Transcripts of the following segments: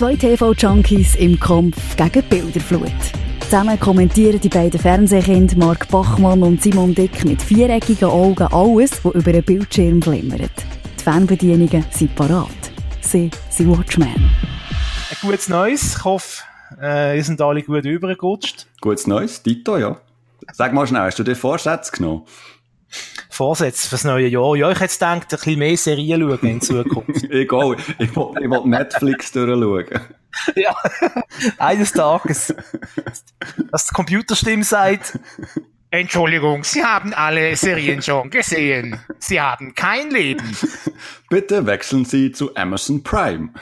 Zwei TV-Junkies im Kampf gegen Bilderflut. Zusammen kommentieren die beiden Fernsehkinder Mark Bachmann und Simon Dick mit viereckigen Augen alles, was über den Bildschirm glimmert. Die Fernbedienungen sind parat. Sie sind Watchmen. Ein gutes Neues. Ich hoffe, äh, ihr sind alle gut übergerutscht. Gutes Neues, Dito, ja. Sag mal schnell, hast du dir Vorsätze genommen? Vorsätze fürs neue Jahr. Ja, ich hätte gedacht, ein bisschen mehr Serien schauen in Zukunft. Egal, ich will, ich will Netflix durchschauen. ja, eines Tages. Dass die Computerstimme sagt, Entschuldigung, Sie haben alle Serien schon gesehen. Sie haben kein Leben. Bitte wechseln Sie zu Amazon Prime.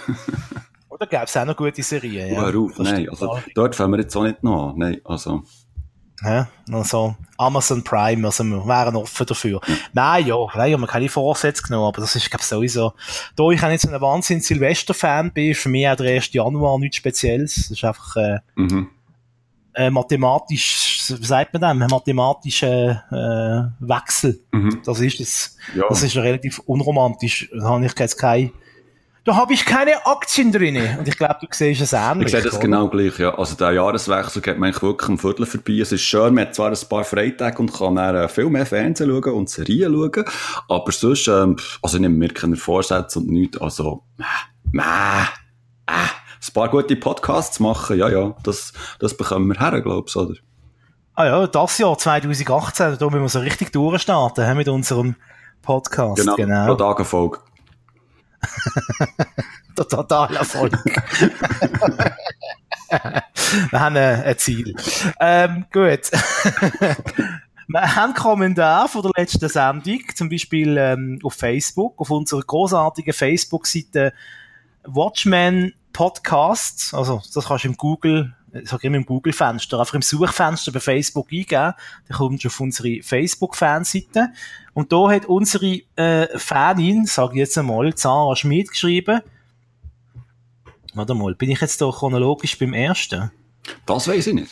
Oder gäbe es auch noch gute Serien? Ja, Hör auf, nein, also dort fangen wir jetzt auch nicht noch an. Nein, also... Ja, also Amazon Prime, also wir wären offen dafür. Nein, ja, nein, haben wir keine Vorsätze genommen, aber das ist, glaube ich, sowieso, da ich auch nicht so ein Wahnsinn Silvester-Fan bin, für mich auch der 1. Januar nichts Spezielles. Das ist einfach, äh, mhm. äh, mathematisch, wie sagt man das, mathematischer äh, Wechsel. Mhm. Das ist es. Ja. Das ist relativ unromantisch. Da habe ich jetzt keine da habe ich keine Aktien drin. Und ich glaube, du siehst es ähnlich. Ich sehe das oder? genau gleich, ja. Also der Jahreswechsel geht man wirklich ein Viertel vorbei. Es ist schön, man hat zwar ein paar Freitage und kann dann äh, viel mehr Fernsehen schauen und Serien schauen, aber sonst, ähm, also ich nehme mir keine Vorsätze und nichts, also, äh, äh, ein paar gute Podcasts machen, ja, ja, das, das bekommen wir her, glaubst du, oder? Ah ja, das Jahr 2018, da müssen wir so richtig durchstarten, mit unserem Podcast. Genau, genau. pro Tag. Der totale Erfolg. Wir haben ein Ziel. Ähm, gut. Wir haben Kommentar von der letzten Sendung, zum Beispiel ähm, auf Facebook, auf unserer großartigen Facebook-Seite Watchmen Podcasts. Also, das kannst du im Google, ich sage immer im Google-Fenster, einfach im Suchfenster bei Facebook eingeben. Dann kommst du auf unsere Facebook-Fanseite. Und da hat unsere äh, Fanin, sage ich jetzt einmal, Zara Schmid geschrieben. Warte mal, bin ich jetzt da chronologisch beim ersten? Das weiß ich nicht.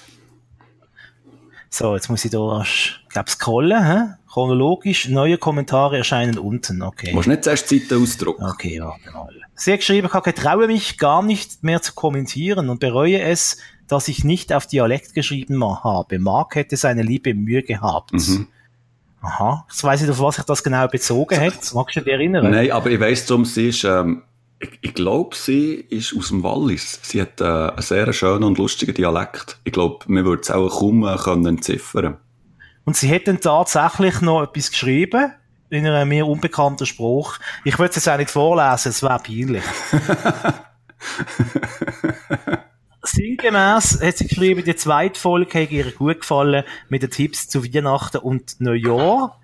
So, jetzt muss ich da, glaube scrollen, hä? Chronologisch, neue Kommentare erscheinen unten, okay. Du musst nicht zuerst die Seite ausdrucken. Okay, warte mal. Sie hat geschrieben, ich traue mich gar nicht mehr zu kommentieren und bereue es, dass ich nicht auf Dialekt geschrieben habe. Mark hätte seine liebe Mühe gehabt. Mhm. Aha. Jetzt weiss nicht, auf was sich das genau bezogen hat. Magst du dich erinnern? Nein, aber ich weiss darum, sie ist, ähm, ich, ich glaube, sie ist aus dem Wallis. Sie hat äh, einen sehr schönen und lustigen Dialekt. Ich glaube, man würde es auch kaum äh, können entziffern Und sie hat dann tatsächlich noch etwas geschrieben, in einem mir unbekannten Spruch. Ich würde es jetzt auch nicht vorlesen, es wäre peinlich. Sinngemäß hat sie geschrieben, die zweite Folge hat ihr gut gefallen mit den Tipps zu Weihnachten und Neujahr.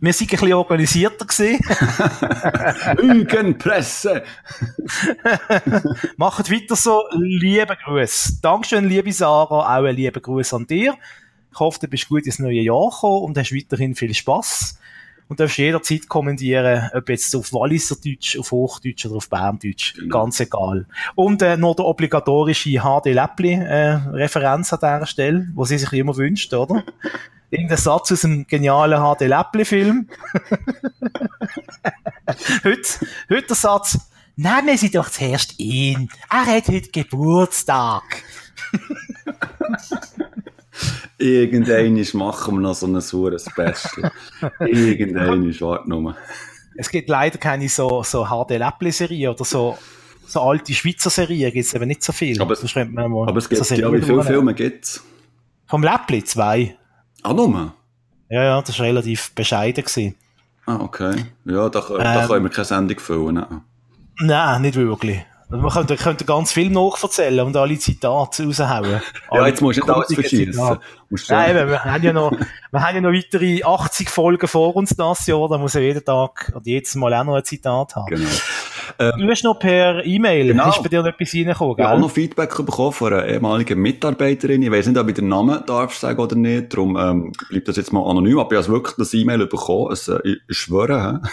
Wir sind ein bisschen organisierter gewesen. Lügenpresse! Macht weiter so. Liebe Grüße. Dankeschön, liebe Sarah. Auch ein lieber Gruß an dir. Ich hoffe, du bist gut ins neue Jahr gekommen und hast weiterhin viel Spaß und darfst jederzeit kommentieren, ob jetzt auf Walliserdeutsch, auf Hochdeutsch oder auf Berndeutsch. Genau. Ganz egal. Und äh, noch der obligatorische HD Läppli äh, Referenz an dieser Stelle, wo sie sich immer wünscht, oder? Irgendein Satz aus einem genialen HD Läppli Film. heute, heute der Satz, nehmen Sie doch zuerst ihn. Er hat heute Geburtstag. Irgendein machen wir noch so ein saures Special. Irgendein warte nur. Es gibt leider keine so, so HD-Läppli-Serie oder so, so alte Schweizer Serien gibt es eben nicht so viel. Aber, es, aber es gibt, so ja, wie viele Filme gibt es? Vom Läppli? Zwei. Ah, nur? Ja, ja, das war relativ bescheiden. Gewesen. Ah, okay. Ja, da, da ähm, können wir keine Sendung füllen. Nein nicht wirklich. Also man könnte, könnte ganz viel nachverzählen und alle Zitate raushauen. Ja, jetzt musst du nicht alles verschießen. Nein, wir, wir, haben ja noch, wir haben ja noch weitere 80 Folgen vor uns das Jahr, da muss ja jeden Tag und jedes Mal auch noch ein Zitat haben. Genau. Ähm, du hast noch per E-Mail, genau. ist bei dir noch etwas reingekommen, gell? Ich habe noch Feedback bekommen von einer ehemaligen Mitarbeiterin. Ich weiß nicht, ob ich den Namen darf sagen oder nicht, darum ähm, bleibt das jetzt mal anonym. Aber ich habe wirklich das E-Mail bekommen. Also, ich, ich schwöre?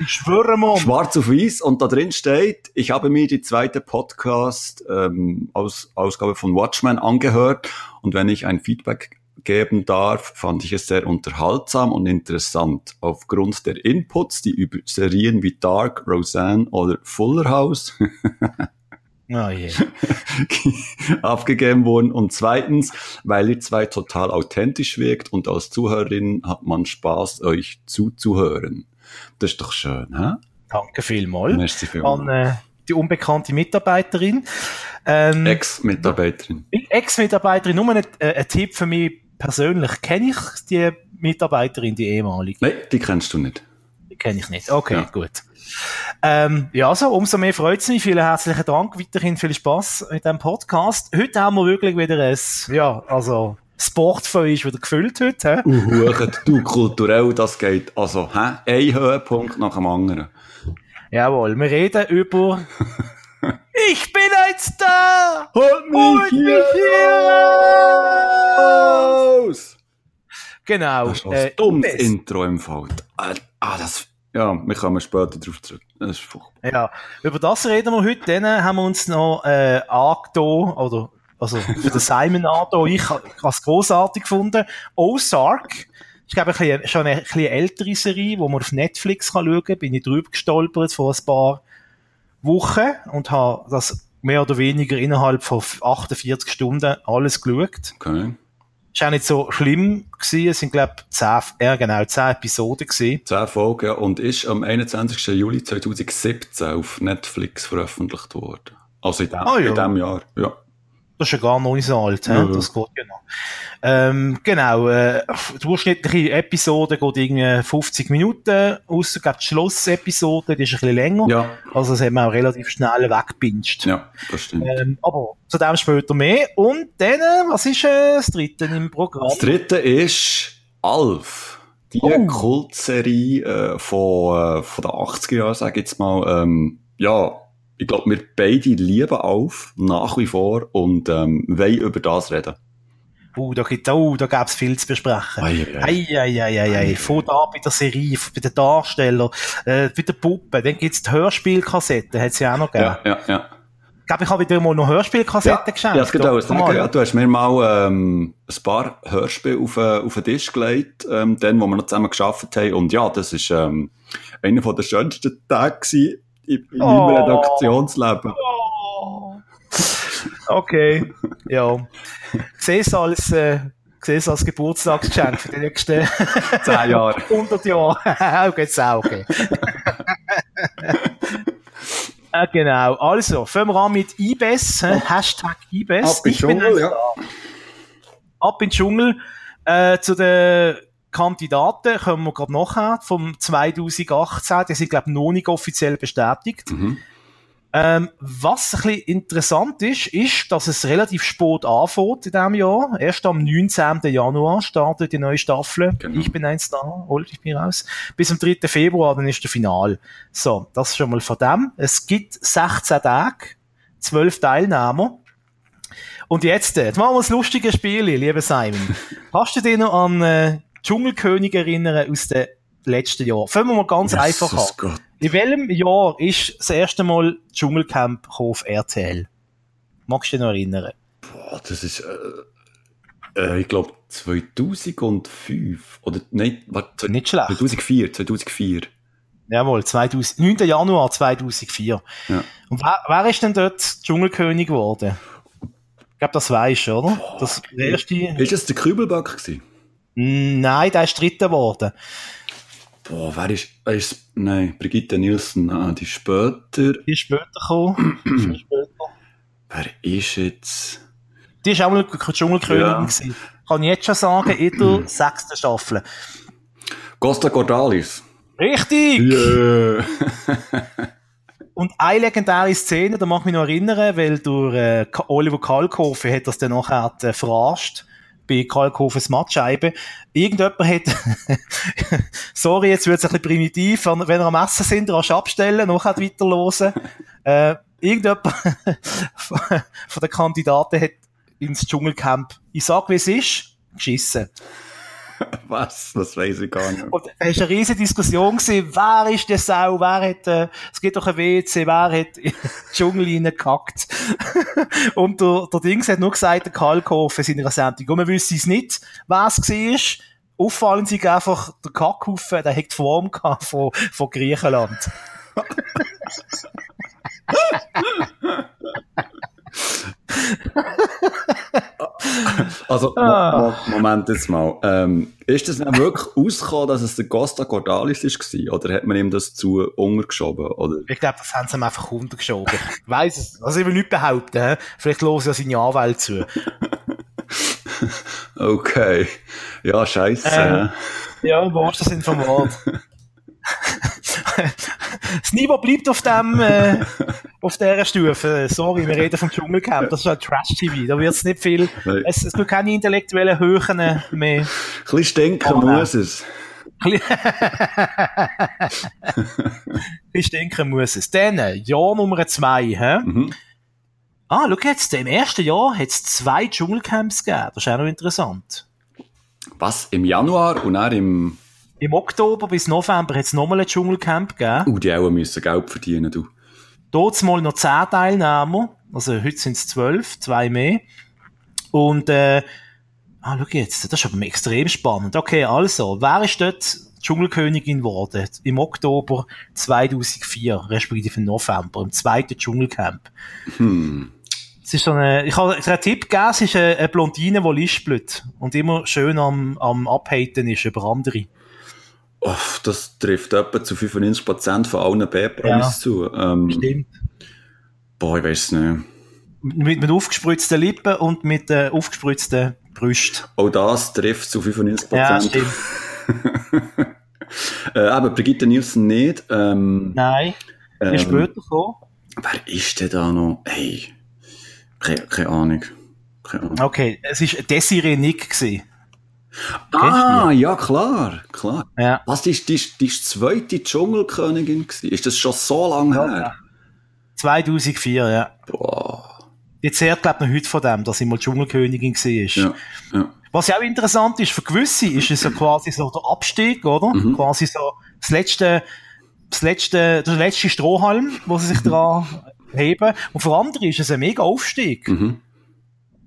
Ich schwöre, Mann. Schwarz auf weiß. Und da drin steht, ich habe mir die zweite Podcast ähm, aus, Ausgabe von Watchmen angehört. Und wenn ich ein Feedback geben darf, fand ich es sehr unterhaltsam und interessant. Aufgrund der Inputs, die über Serien wie Dark, Roseanne oder Fuller House Oh abgegeben wurden. Und zweitens, weil ihr zwei total authentisch wirkt und als Zuhörerin hat man Spaß, euch zuzuhören. Das ist doch schön, hä? Danke vielmals. Merci vielmals. An äh, die unbekannte Mitarbeiterin. Ähm, Ex-Mitarbeiterin. Ex-Mitarbeiterin, nur ein, äh, ein Tipp für mich persönlich. Kenne ich die Mitarbeiterin, die ehemalige? Nein, die kennst du nicht. Die kenne ich nicht. Okay, Ja. gut. Ähm, ja, also, umso mehr freut es mich. Vielen herzlichen Dank. Weiterhin viel Spaß mit dem Podcast. Heute haben wir wirklich wieder ein, ja, also, Sportfeuer ist wieder gefüllt heute. hä? Uhuchen, du, kulturell, das geht, also, hä? Ein Höhepunkt nach dem anderen. Jawohl, wir reden über Ich bin ein Star! Holt Holt mich hier raus! Genau. Das ist ein äh, dummes. Intro im Fall. Ah, ah, das, ja, wir kommen später drauf zurück. Das ist furchtbar. Ja, über das reden wir heute. Dann haben wir uns noch äh, angetan, oder also für den Simon angetan. Ich habe es grossartig gefunden. Ozark. Ich glaube, schon eine, ein bisschen ältere Serie, die man auf Netflix kann schauen kann. Bin ich drüber gestolpert vor ein paar Wochen und habe das mehr oder weniger innerhalb von 48 Stunden alles geschaut. Okay. Ist auch nicht so schlimm gewesen. Es sind, glaube ich, zehn, ja, genau, zehn Episoden gewesen. 10 Folgen ja, und ist am 21. Juli 2017 auf Netflix veröffentlicht worden. Also in dem, Ah, ja. in dem Jahr, ja. Das ist ja gar noch nicht so alt? Ja. das geht ja noch. Ähm, genau, äh, die durchschnittliche Episode geht irgendwie 50 Minuten, ausser glaub, die Schlussepisode, die ist ein bisschen länger. Ja, Also das hat man auch relativ schnell weggepinscht. ja, das stimmt. Ähm, aber zu dem später mehr. Und dann, äh, was ist äh, das dritte im Programm? Das dritte ist Alf. Die Oh. Kultserie äh, von, äh, von den 80er Jahren, sag ich jetzt mal. Ähm, ja, ich glaube, wir beide lieben Alf nach wie vor und ähm, wollen über das reden. Uh, da gibt oh, da gäbe es viel zu besprechen. Ei, ei, ei. Ei, ei, ei, ei, ei. Von da bei der Serie, bei den Darstellern, äh, bei der Puppe, dann gibt's die Hörspielkassetten, hat's ja auch noch gegeben. Ja, ja, ja. Ich glaube, ich habe wieder mal noch Hörspielkassetten Ja, geschenkt. ja, es auch Mal. sagen, ja, du hast mir mal ähm, ein paar Hörspiele auf, äh, auf den Tisch gelegt, ähm, dann, wo wir noch zusammen geschafft haben. Und ja, das ist ähm, einer der schönsten Tage gewesen in, in Oh. meinem Redaktionsleben. Oh. Okay, ja. Ich sehe es als, äh, es als Geburtstagsgeschenk für die nächsten Zehn Jahre. 100 Jahre. okay, jetzt auch, okay. äh, genau. Also, fangen wir an mit IBES, hä? Hashtag IBES. Ab in bin Dschungel, ja. Ab in den Dschungel. Äh, zu den Kandidaten kommen wir gerade nachher, vom 2018. Die sind, glaube ich, noch nicht offiziell bestätigt. Mhm. Ähm, was ein bisschen interessant ist, ist, dass es relativ spät anfängt in diesem Jahr. Erst am 19. Januar startet die neue Staffel. Genau. Ich bin ein Star, holt ich mich raus. Bis am 3. Februar, dann ist der Final. So, das schon mal von dem. Es gibt 16 Tage, 12 Teilnehmer. Und jetzt, äh, jetzt machen wir ein lustiges Spiel, lieber Simon. Kannst du dich noch an äh, Dschungelkönig erinnern aus dem letzten Jahr? Fangen wir mal ganz einfach an. Jesus Gott. In welchem Jahr ist das erste Mal Dschungelcamp auf RTL? Magst du dich noch erinnern? Boah, das ist, äh, äh, ich glaube, 2005. Oder, nein, warte, Nicht schlecht. 2004, 2004. Jawohl, 2000, 9. Januar 2004. Ja. Und wer, wer ist denn dort Dschungelkönig geworden? Ich glaube, das weisst du, oder? Das erste. Ist es der Kübelback gewesen? Nein, der ist dritter geworden. Boah, wer ist, ist, nein, Brigitte Nielsen, ah, die später. Die ist später gekommen. Die ist später. Wer ist jetzt? Die ist auch mal Dschungelkönigin Ja. gewesen. Kann ich jetzt schon sagen, in der sechsten Staffel. Costa Cordalis. Richtig! Yeah. Und eine legendäre Szene, da mag ich mich noch erinnern, weil durch äh, Oliver Kalkofe hat das dann nachher äh, verarscht bei Kalkofes Matscheibe. Irgendjemand hat, sorry, jetzt wird es ein bisschen primitiv, wenn, ihr am Essen sind, rasch abstellen, nachher weiterlosen. Äh, irgendjemand von den Kandidaten hat ins Dschungelcamp, ich sag wie es ist, geschissen. Was? Das weiß ich gar nicht. Und es war eine riesige Diskussion gewesen, wer ist der Sau, wer hat, äh, es gibt doch ein WC, wer hat in den Dschungel reingekackt. und der, der Dings hat nur gesagt, der Kalkhoff in seiner Sendung, und man wüsste es nicht, wer es war. Auffallend ist einfach der Kackhaufen, der hat die Form von, von Griechenland. Also, ah. Moment jetzt mal. Ähm, ist das dann wirklich ausgekommen, dass es der Costa Cordalis war? Oder hat man ihm das zu untergeschoben? Oder? Ich glaube, das haben sie ihm einfach untergeschoben. ich weiss es. Also, ich will nicht behaupten. He? Vielleicht los ja seine Anwälte zu. okay. Ja, scheiße. Ähm, ja, wahrsten Sinn vom Wort. das Niveau bleibt auf dem, äh, auf dieser Stufe. Sorry, wir reden vom Dschungelcamp. Das ist halt Trash-TV. Da wird es nicht viel, es, es gibt keine intellektuellen Höhen mehr. Ein bisschen stinken oh, muss es. Ein bisschen stinken muss es. Dann, Jahr Nummer zwei? Mhm. Ah, schau jetzt, im ersten Jahr hat es zwei Dschungelcamps gegeben. Das ist auch noch interessant. Was? Im Januar und dann im im Oktober bis November hat es nochmal ein Dschungelcamp gegeben. Uh, die auch müssen Geld verdienen, du. Dort mal noch 10 Teilnehmer. Also heute sind es 12, zwei mehr. Und, äh, ah, schau jetzt, das ist aber extrem spannend. Okay, also, wer ist dort Dschungelkönigin geworden? Im Oktober 2004, respektive im November, im zweiten Dschungelcamp. Hm. Es ist so eine, ich habe einen Tipp gegeben, es ist eine, eine Blondine, die lispelt und immer schön am, am Abhaten ist über andere. Oh, das trifft etwa zu 95% von allen B-Promis ja, zu. Ähm, stimmt. Boah, ich weiß nicht. Mit, mit aufgespritzten Lippen und mit äh, aufgespritzten Brüsten. Auch das trifft zu 95%. Ja, stimmt. äh, aber Brigitte Nielsen nicht. Ähm, Nein, ähm, ist später so. Wer ist denn da noch? Hey, keine, keine Ahnung. Keine Ahnung. Okay, es war Desiree Nick. Gewesen. Ah, ja, klar, klar. Ja. Was, die, die, die, die zweite Dschungelkönigin gewesen? Ist das schon so lange ja, her? 2004, ja. Boah. Jetzt hört, glaube ich, noch heute von dem, dass sie mal Dschungelkönigin war. Ja, ja. Was ja auch interessant ist, für gewisse ist es ja quasi so der Abstieg, oder? Mhm. Quasi so das letzte, das letzte, der letzte Strohhalm, wo sie sich daran heben. Und für andere ist es ein mega Aufstieg. Mhm.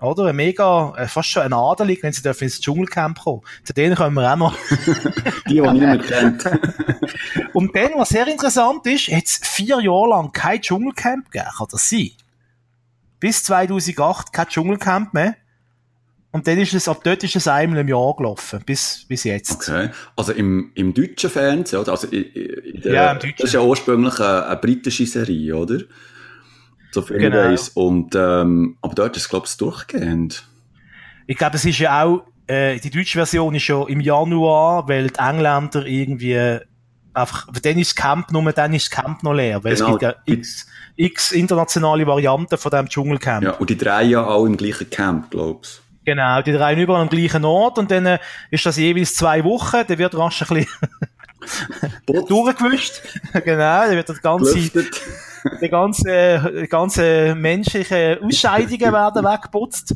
Oder? Ein mega, äh, fast schon ein Adelig, wenn sie dürfen ins Dschungelcamp kommen. Zu denen kommen wir auch noch. die, die niemand kennt. Und dann, was sehr interessant ist, hat es vier Jahre lang kein Dschungelcamp gegeben. Kann das sein? Bis 2008 kein Dschungelcamp mehr. Und dann ist es, ab dort ist es einmal im Jahr gelaufen, bis, bis jetzt. Okay. Also im, im deutschen Fernsehen, oder? Also in, in der, ja, im deutschen. Das ist ja ursprünglich eine, eine britische Serie, oder? So viel genau. weiss. Und, ähm, aber dort ist es, glaube ich, durchgehend. Ich glaube, es ist ja auch, äh, die deutsche Version ist schon im Januar, weil die Engländer irgendwie einfach, dann ist das Camp nur, dann ist das Camp noch leer, weil genau. es gibt ja x, x internationale Varianten von dem Dschungelcamp. Ja, und die drei ja auch im gleichen Camp, glaubst Genau, die drei überall am gleichen Ort und dann äh, ist das jeweils zwei Wochen, dann wird rasch ein bisschen durchgewischt. genau, dann wird das ganze, die ganzen, die ganzen menschlichen Ausscheidungen werden weggeputzt.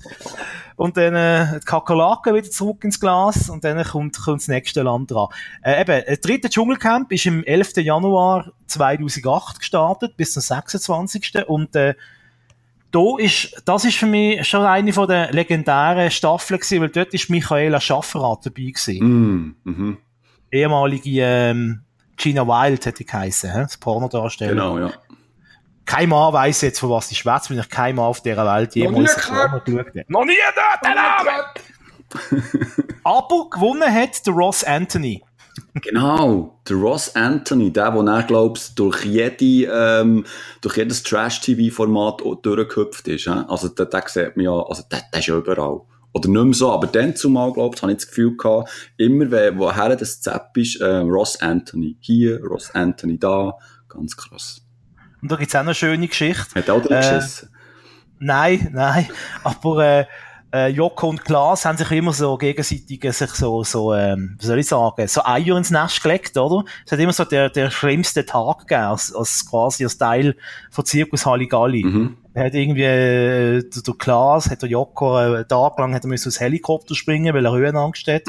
Und dann äh, die Kakerlaken wieder zurück ins Glas und dann kommt, kommt das nächste Land dran. Äh, eben, das dritte Dschungelcamp ist im 11. Januar 2008 gestartet, bis zum 26. Und äh, da ist, das ist für mich schon eine von der legendären Staffeln gewesen, weil dort ist Michaela Schafferath dabei gewesen. Mm, mhm. Ehemalige ähm, Gina Wild hätte ich geheißen, das Pornodarsteller. Genau, ja kein Mann weiss jetzt, von was die schwätzt, wenn ich kein Mann auf dieser Welt jemals Porno geschaut habe. Noch nie dort, der Name! Aber gewonnen hat der Ross Anthony. Genau, der Ross Anthony, der, der er, glaubst durch, jede, ähm, durch jedes Trash-TV-Format durchgehüpft ist. Äh? Also, der, der sieht man ja, also, der, der ist ja überall. Oder nicht mehr so, aber dann zumal, glaubst habe ich das Gefühl gehabt, immer, woher das Zepp ist, äh, Ross Anthony hier, Ross Anthony da, ganz krass. Und da gibt's auch eine schöne Geschichte. Hat auch drin äh, geschissen? Nein, nein. Aber äh, äh, Joko und Klaas haben sich immer so gegenseitig sich so, so ähm, wie soll ich sagen, so Eier ins Nest gelegt, oder? Es hat immer so der, der schlimmste Tag gegeben, als, als quasi als Teil von Zirkus Halligalli. Mhm. Er hat irgendwie, äh, der, Klaas, hat der Joko, äh, einen Tag lang hat er müssen aus Helikopter springen, weil er Höhenangst hat.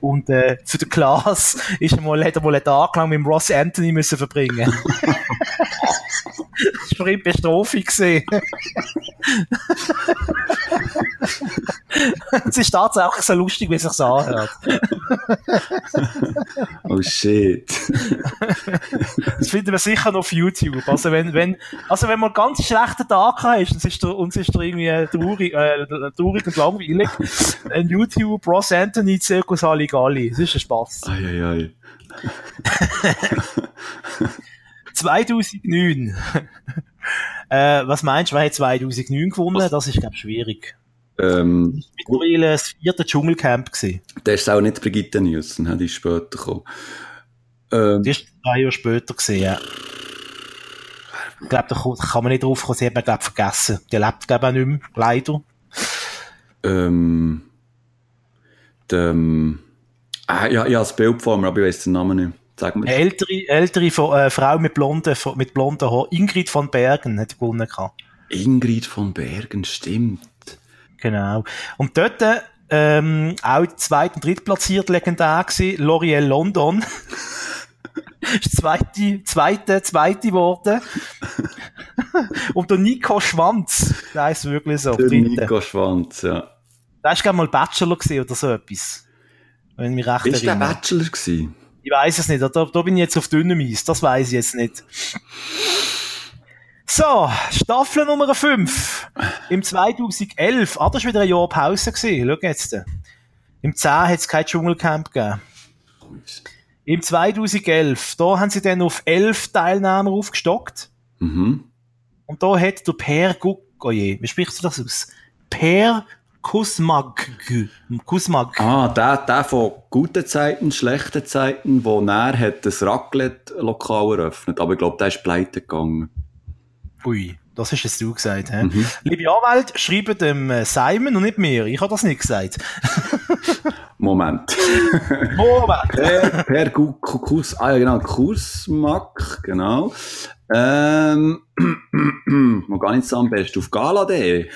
Und, äh, für den Klaas ist er mal, hat er mal einen Tag lang mit dem Ross Anthony müssen verbringen. das war ihn Bestrafung gesehen. es ist tatsächlich so lustig, wie es sich anhört. oh shit. das finden wir sicher noch auf YouTube. Also wenn, wenn, also wenn man einen ganz schlechten Tag und es ist, es ist irgendwie traurig, äh, traurig und langweilig, ein YouTube Ross Anthony Circus Halligalli. Das ist ein Spaß. Ei, ei, ei. 2009. äh, was meinst du, wer hat 2009 gewonnen? Das ist, glaube ich, schwierig. Ähm, Mittlerweile das vierte Dschungelcamp gewesen. der ist auch nicht Brigitte Nielsen, die ist später gekommen. Ähm, Die ist drei Jahre später gewesen, ja. Ich glaube, da kann- man nicht drauf kommen, sie hat man, glaube vergessen. Die lebt, glaube ich, auch nicht mehr, leider. ähm, der, ähm, ah, ja, ja, das Bild vor mir, aber ich weiß den Namen nicht. Sag mir. Eine ältere, ältere äh, Frau mit blonden, mit blonden Haaren, Ingrid von Bergen, hat gewonnen gehabt. Ingrid von Bergen, stimmt. Genau. Und dort, ähm, auch zweit- und drittplatziert legendär gewesen, L'Oreal London. ist zweite, zweite, zweite geworden. und der Nico Schwanz, der heisst wirklich so, Der dritte. Nico Schwanz, ja. Der ist, glaube mal Bachelor oder so etwas. Wenn ich mich recht Ist der erinnere. Bachelor gewesen? Ich weiß es nicht, da, da bin ich jetzt auf dünnem Eis, das weiß ich jetzt nicht. So, Staffel Nummer 5. Im 2011, ah, das war wieder ein Jahr Pause gewesen, schau jetzt. Im 10 hat es kein Dschungelcamp gegeben. Im 2011, da haben sie dann auf 11 Teilnehmer aufgestockt. Mhm. Und da hat der Per Guck, oh je, wie sprichst du das aus? Per Kusmag. Kusmag. Ah, der, der von guten Zeiten, schlechten Zeiten, wo er hat das Raclette-Lokal eröffnet. Aber ich glaube, der ist pleite gegangen. Ui, das hast jetzt du gesagt. He? Liebe Anwalt, schreiben dem äh, Simon und nicht mir. Ich habe das nicht gesagt. Moment. Moment. per, per Gu- Ku- Kus, ah ja genau, Kursmack, genau. Ähm, wo gar nicht am besten? Auf gala.de.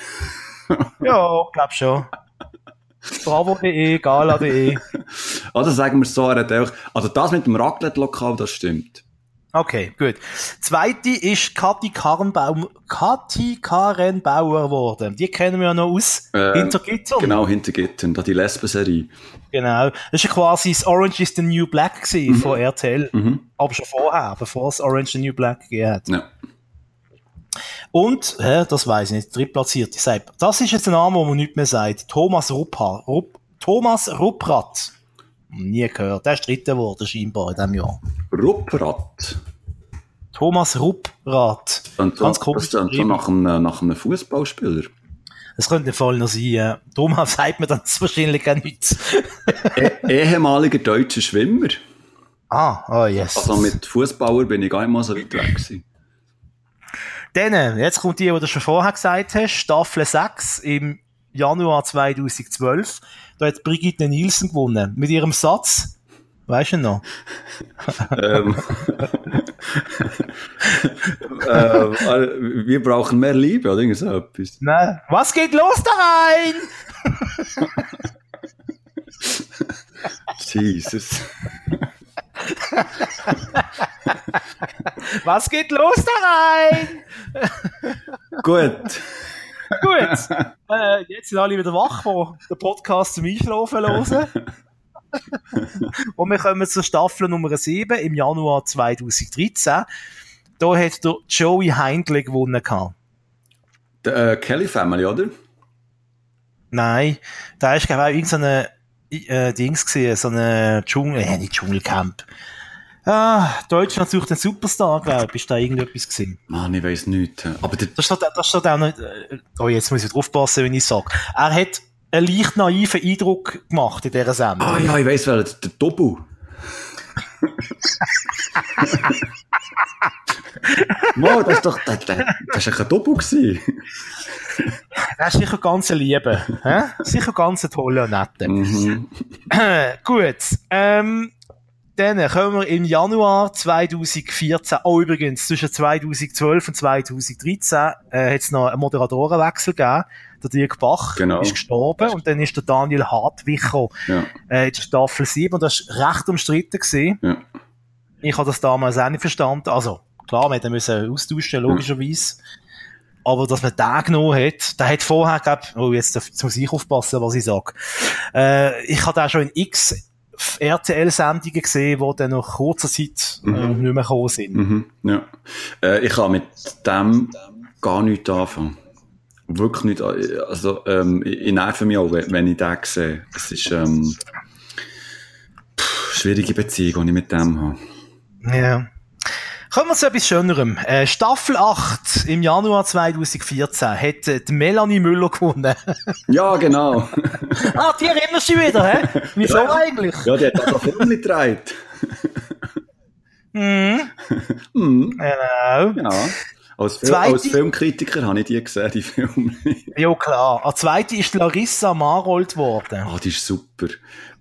ja, glaub schon. Bravo.de, gala.de. Oder sagen wir es so, er also das mit dem Raclette-Lokal, das stimmt. Okay, gut. Zweite ist Kathi Karrenbaum, Kathi Karenbauer geworden. Die kennen wir ja noch aus Ähm, hinter Gittern. Genau, hinter Gittern, da die Lesben-Serie. Genau. Das ist quasi das Orange is the New Black gewesen von RTL. Mhm. Aber schon vorher, bevor es Orange is the New Black gegeben hat. Ja. Und, hä, das weiß ich nicht, drittplatzierte Sepp. Das ist jetzt ein Name, wo man nicht mehr sagt. Thomas Ruppa, Rupp, Thomas Rupprath. Nie gehört. Der ist dritter geworden, scheinbar, in diesem Jahr. Rupprath. Thomas Rupprath. Und so, Ganz komisch das so nach einem, nach einem Fußballspieler. Das könnte voll noch sein, ja. Darum sagt man das wahrscheinlich gar nichts. eh ehemaliger deutscher Schwimmer. ah, oh yes. Also mit Fußballer bin ich gar nicht mal so weit weg gewesen. Dann, jetzt kommt die, die du schon vorher gesagt hast, Staffel 6 im Januar 2012. Da hat Brigitte Nielsen gewonnen. Mit ihrem Satz, weißt du noch? ähm, äh, wir brauchen mehr Liebe oder irgend so etwas. Nein. Was geht los da rein? Jesus. Was geht los da rein? Gut. Gut. äh, jetzt sind alle wieder wach, die den Podcast zum Einschlafen hören. Und wir kommen zur Staffel Nummer 7 im Januar 2013. Da hat der Joey Heindle gewonnen. Der äh, Kelly Family, oder? Nein, da ist, glaube ich, auch irgendeine äh, Dings gesehen, so eine Dschungel, äh, nicht Dschungelcamp. Ah, Deutschland sucht einen Superstar, glaube ich, ist da irgendetwas gesehen. Mann, ich weiss nicht. Aber der, Das steht, das steht auch nicht, äh, oh, jetzt muss ich drauf passen, wenn ich sage. Er hat einen leicht naiven Eindruck gemacht in dieser Sendung. ah ja, ich weiss wer, der Dobu. Mo, das ist doch, der, das ist ein Dobu gewesen. Er ist sicher ganz ein Liebe. hä? Sicher ganz ein toller und netter. Mhm. Gut, ähm, dann kommen wir im Januar 2014, oh übrigens, zwischen 2012 und 2013 äh, hat es noch einen Moderatorenwechsel gegeben. Der Dirk Bach Genau. ist gestorben und dann ist der Daniel Hartwicher Ja, äh, in Staffel 7 und das war recht umstritten. Gewesen. ja. Ich habe das damals auch nicht verstanden. Also, klar, wir müssen austauschen, logischerweise. aber dass man den genommen hat, der hat vorher, glaub, oh, jetzt, jetzt muss ich aufpassen, was ich sage. Äh, ich habe da schon in X RTL-Sendungen gesehen, die dann nach kurzer Zeit äh, Mhm. nicht mehr gekommen sind. Mhm, ja. Äh, ich kann mit dem gar nichts anfangen. Wirklich nicht. äh, Also, ähm, ich, ich nerve mich auch, wenn, wenn ich den sehe. Es ist, ähm, pff, schwierige Beziehung, die ich mit dem habe. Ja. Kommen wir zu etwas Schönerem. Äh, Staffel 8 im Januar 2014 hat äh, Melanie Müller gewonnen. Ja, genau. ah, die erinnerst du wieder, hä? Wieso Ja. eigentlich? ja, die hat auch Film getragen. Mhm. Mhm, Genau. ja. Als, Fil Zweite- als Filmkritiker habe ich die gesehen, die Filme. Ja, klar. Als zweite ist Larissa Marold geworden. Ah, die ist super.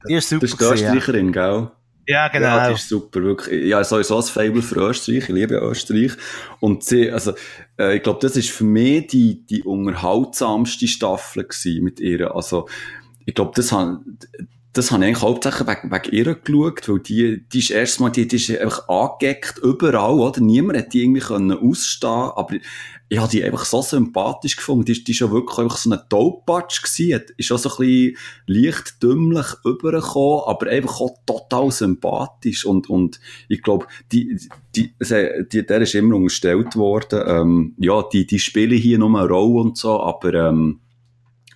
Die ist super Das ist die gewesen, ja. Österreicherin, gell? Ja, Ja, genau. die ist super, wirklich. Ja, sowieso ein Fable für Österreich. Ich liebe Österreich. Und sie, also, äh, ich glaube, das ist für mich die, die unterhaltsamste Staffel gewesen mit ihr. Also, ich glaube, das han, das habe ich eigentlich hauptsächlich wegen, wegen ihr geschaut, weil die, die ist erstmal, die, die ist einfach angegeckt, überall, oder? Niemand hat die irgendwie können ausstehen, aber ich habe die einfach so sympathisch gefunden. Die, die ist ja wirklich einfach so ein Taupatsch gewesen, ist auch so ein bisschen leicht dümmlich übergekommen, aber einfach auch total sympathisch und, und ich glaube, die, die, die, der ist immer unterstellt worden, ähm, ja, die, die spielen hier nur eine Rolle und so, aber, ähm,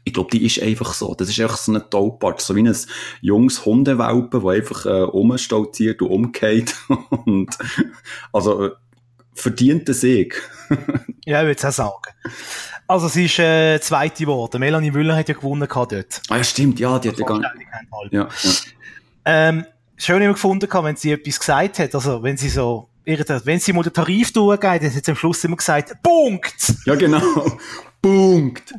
ich glaube, die ist einfach so. Das ist einfach so ein Taupatsch. So wie ein junges Hundewelpe, der einfach äh, umstolziert und umgeht. und, also, äh, verdienter Sieg. Ja, ich würde es auch sagen. Also, sie ist äh, zweite geworden. Melanie Müller hat ja gewonnen gehabt dort. Ah ja, stimmt, ja, die hat ja gar nicht... Ja, ja. Ähm, schön immer gefunden, wenn sie etwas gesagt hat. Also, wenn sie so, wenn sie mal den Tarif durchgeht, dann hat sie am Schluss immer gesagt, Punkt! ja genau. Punkt.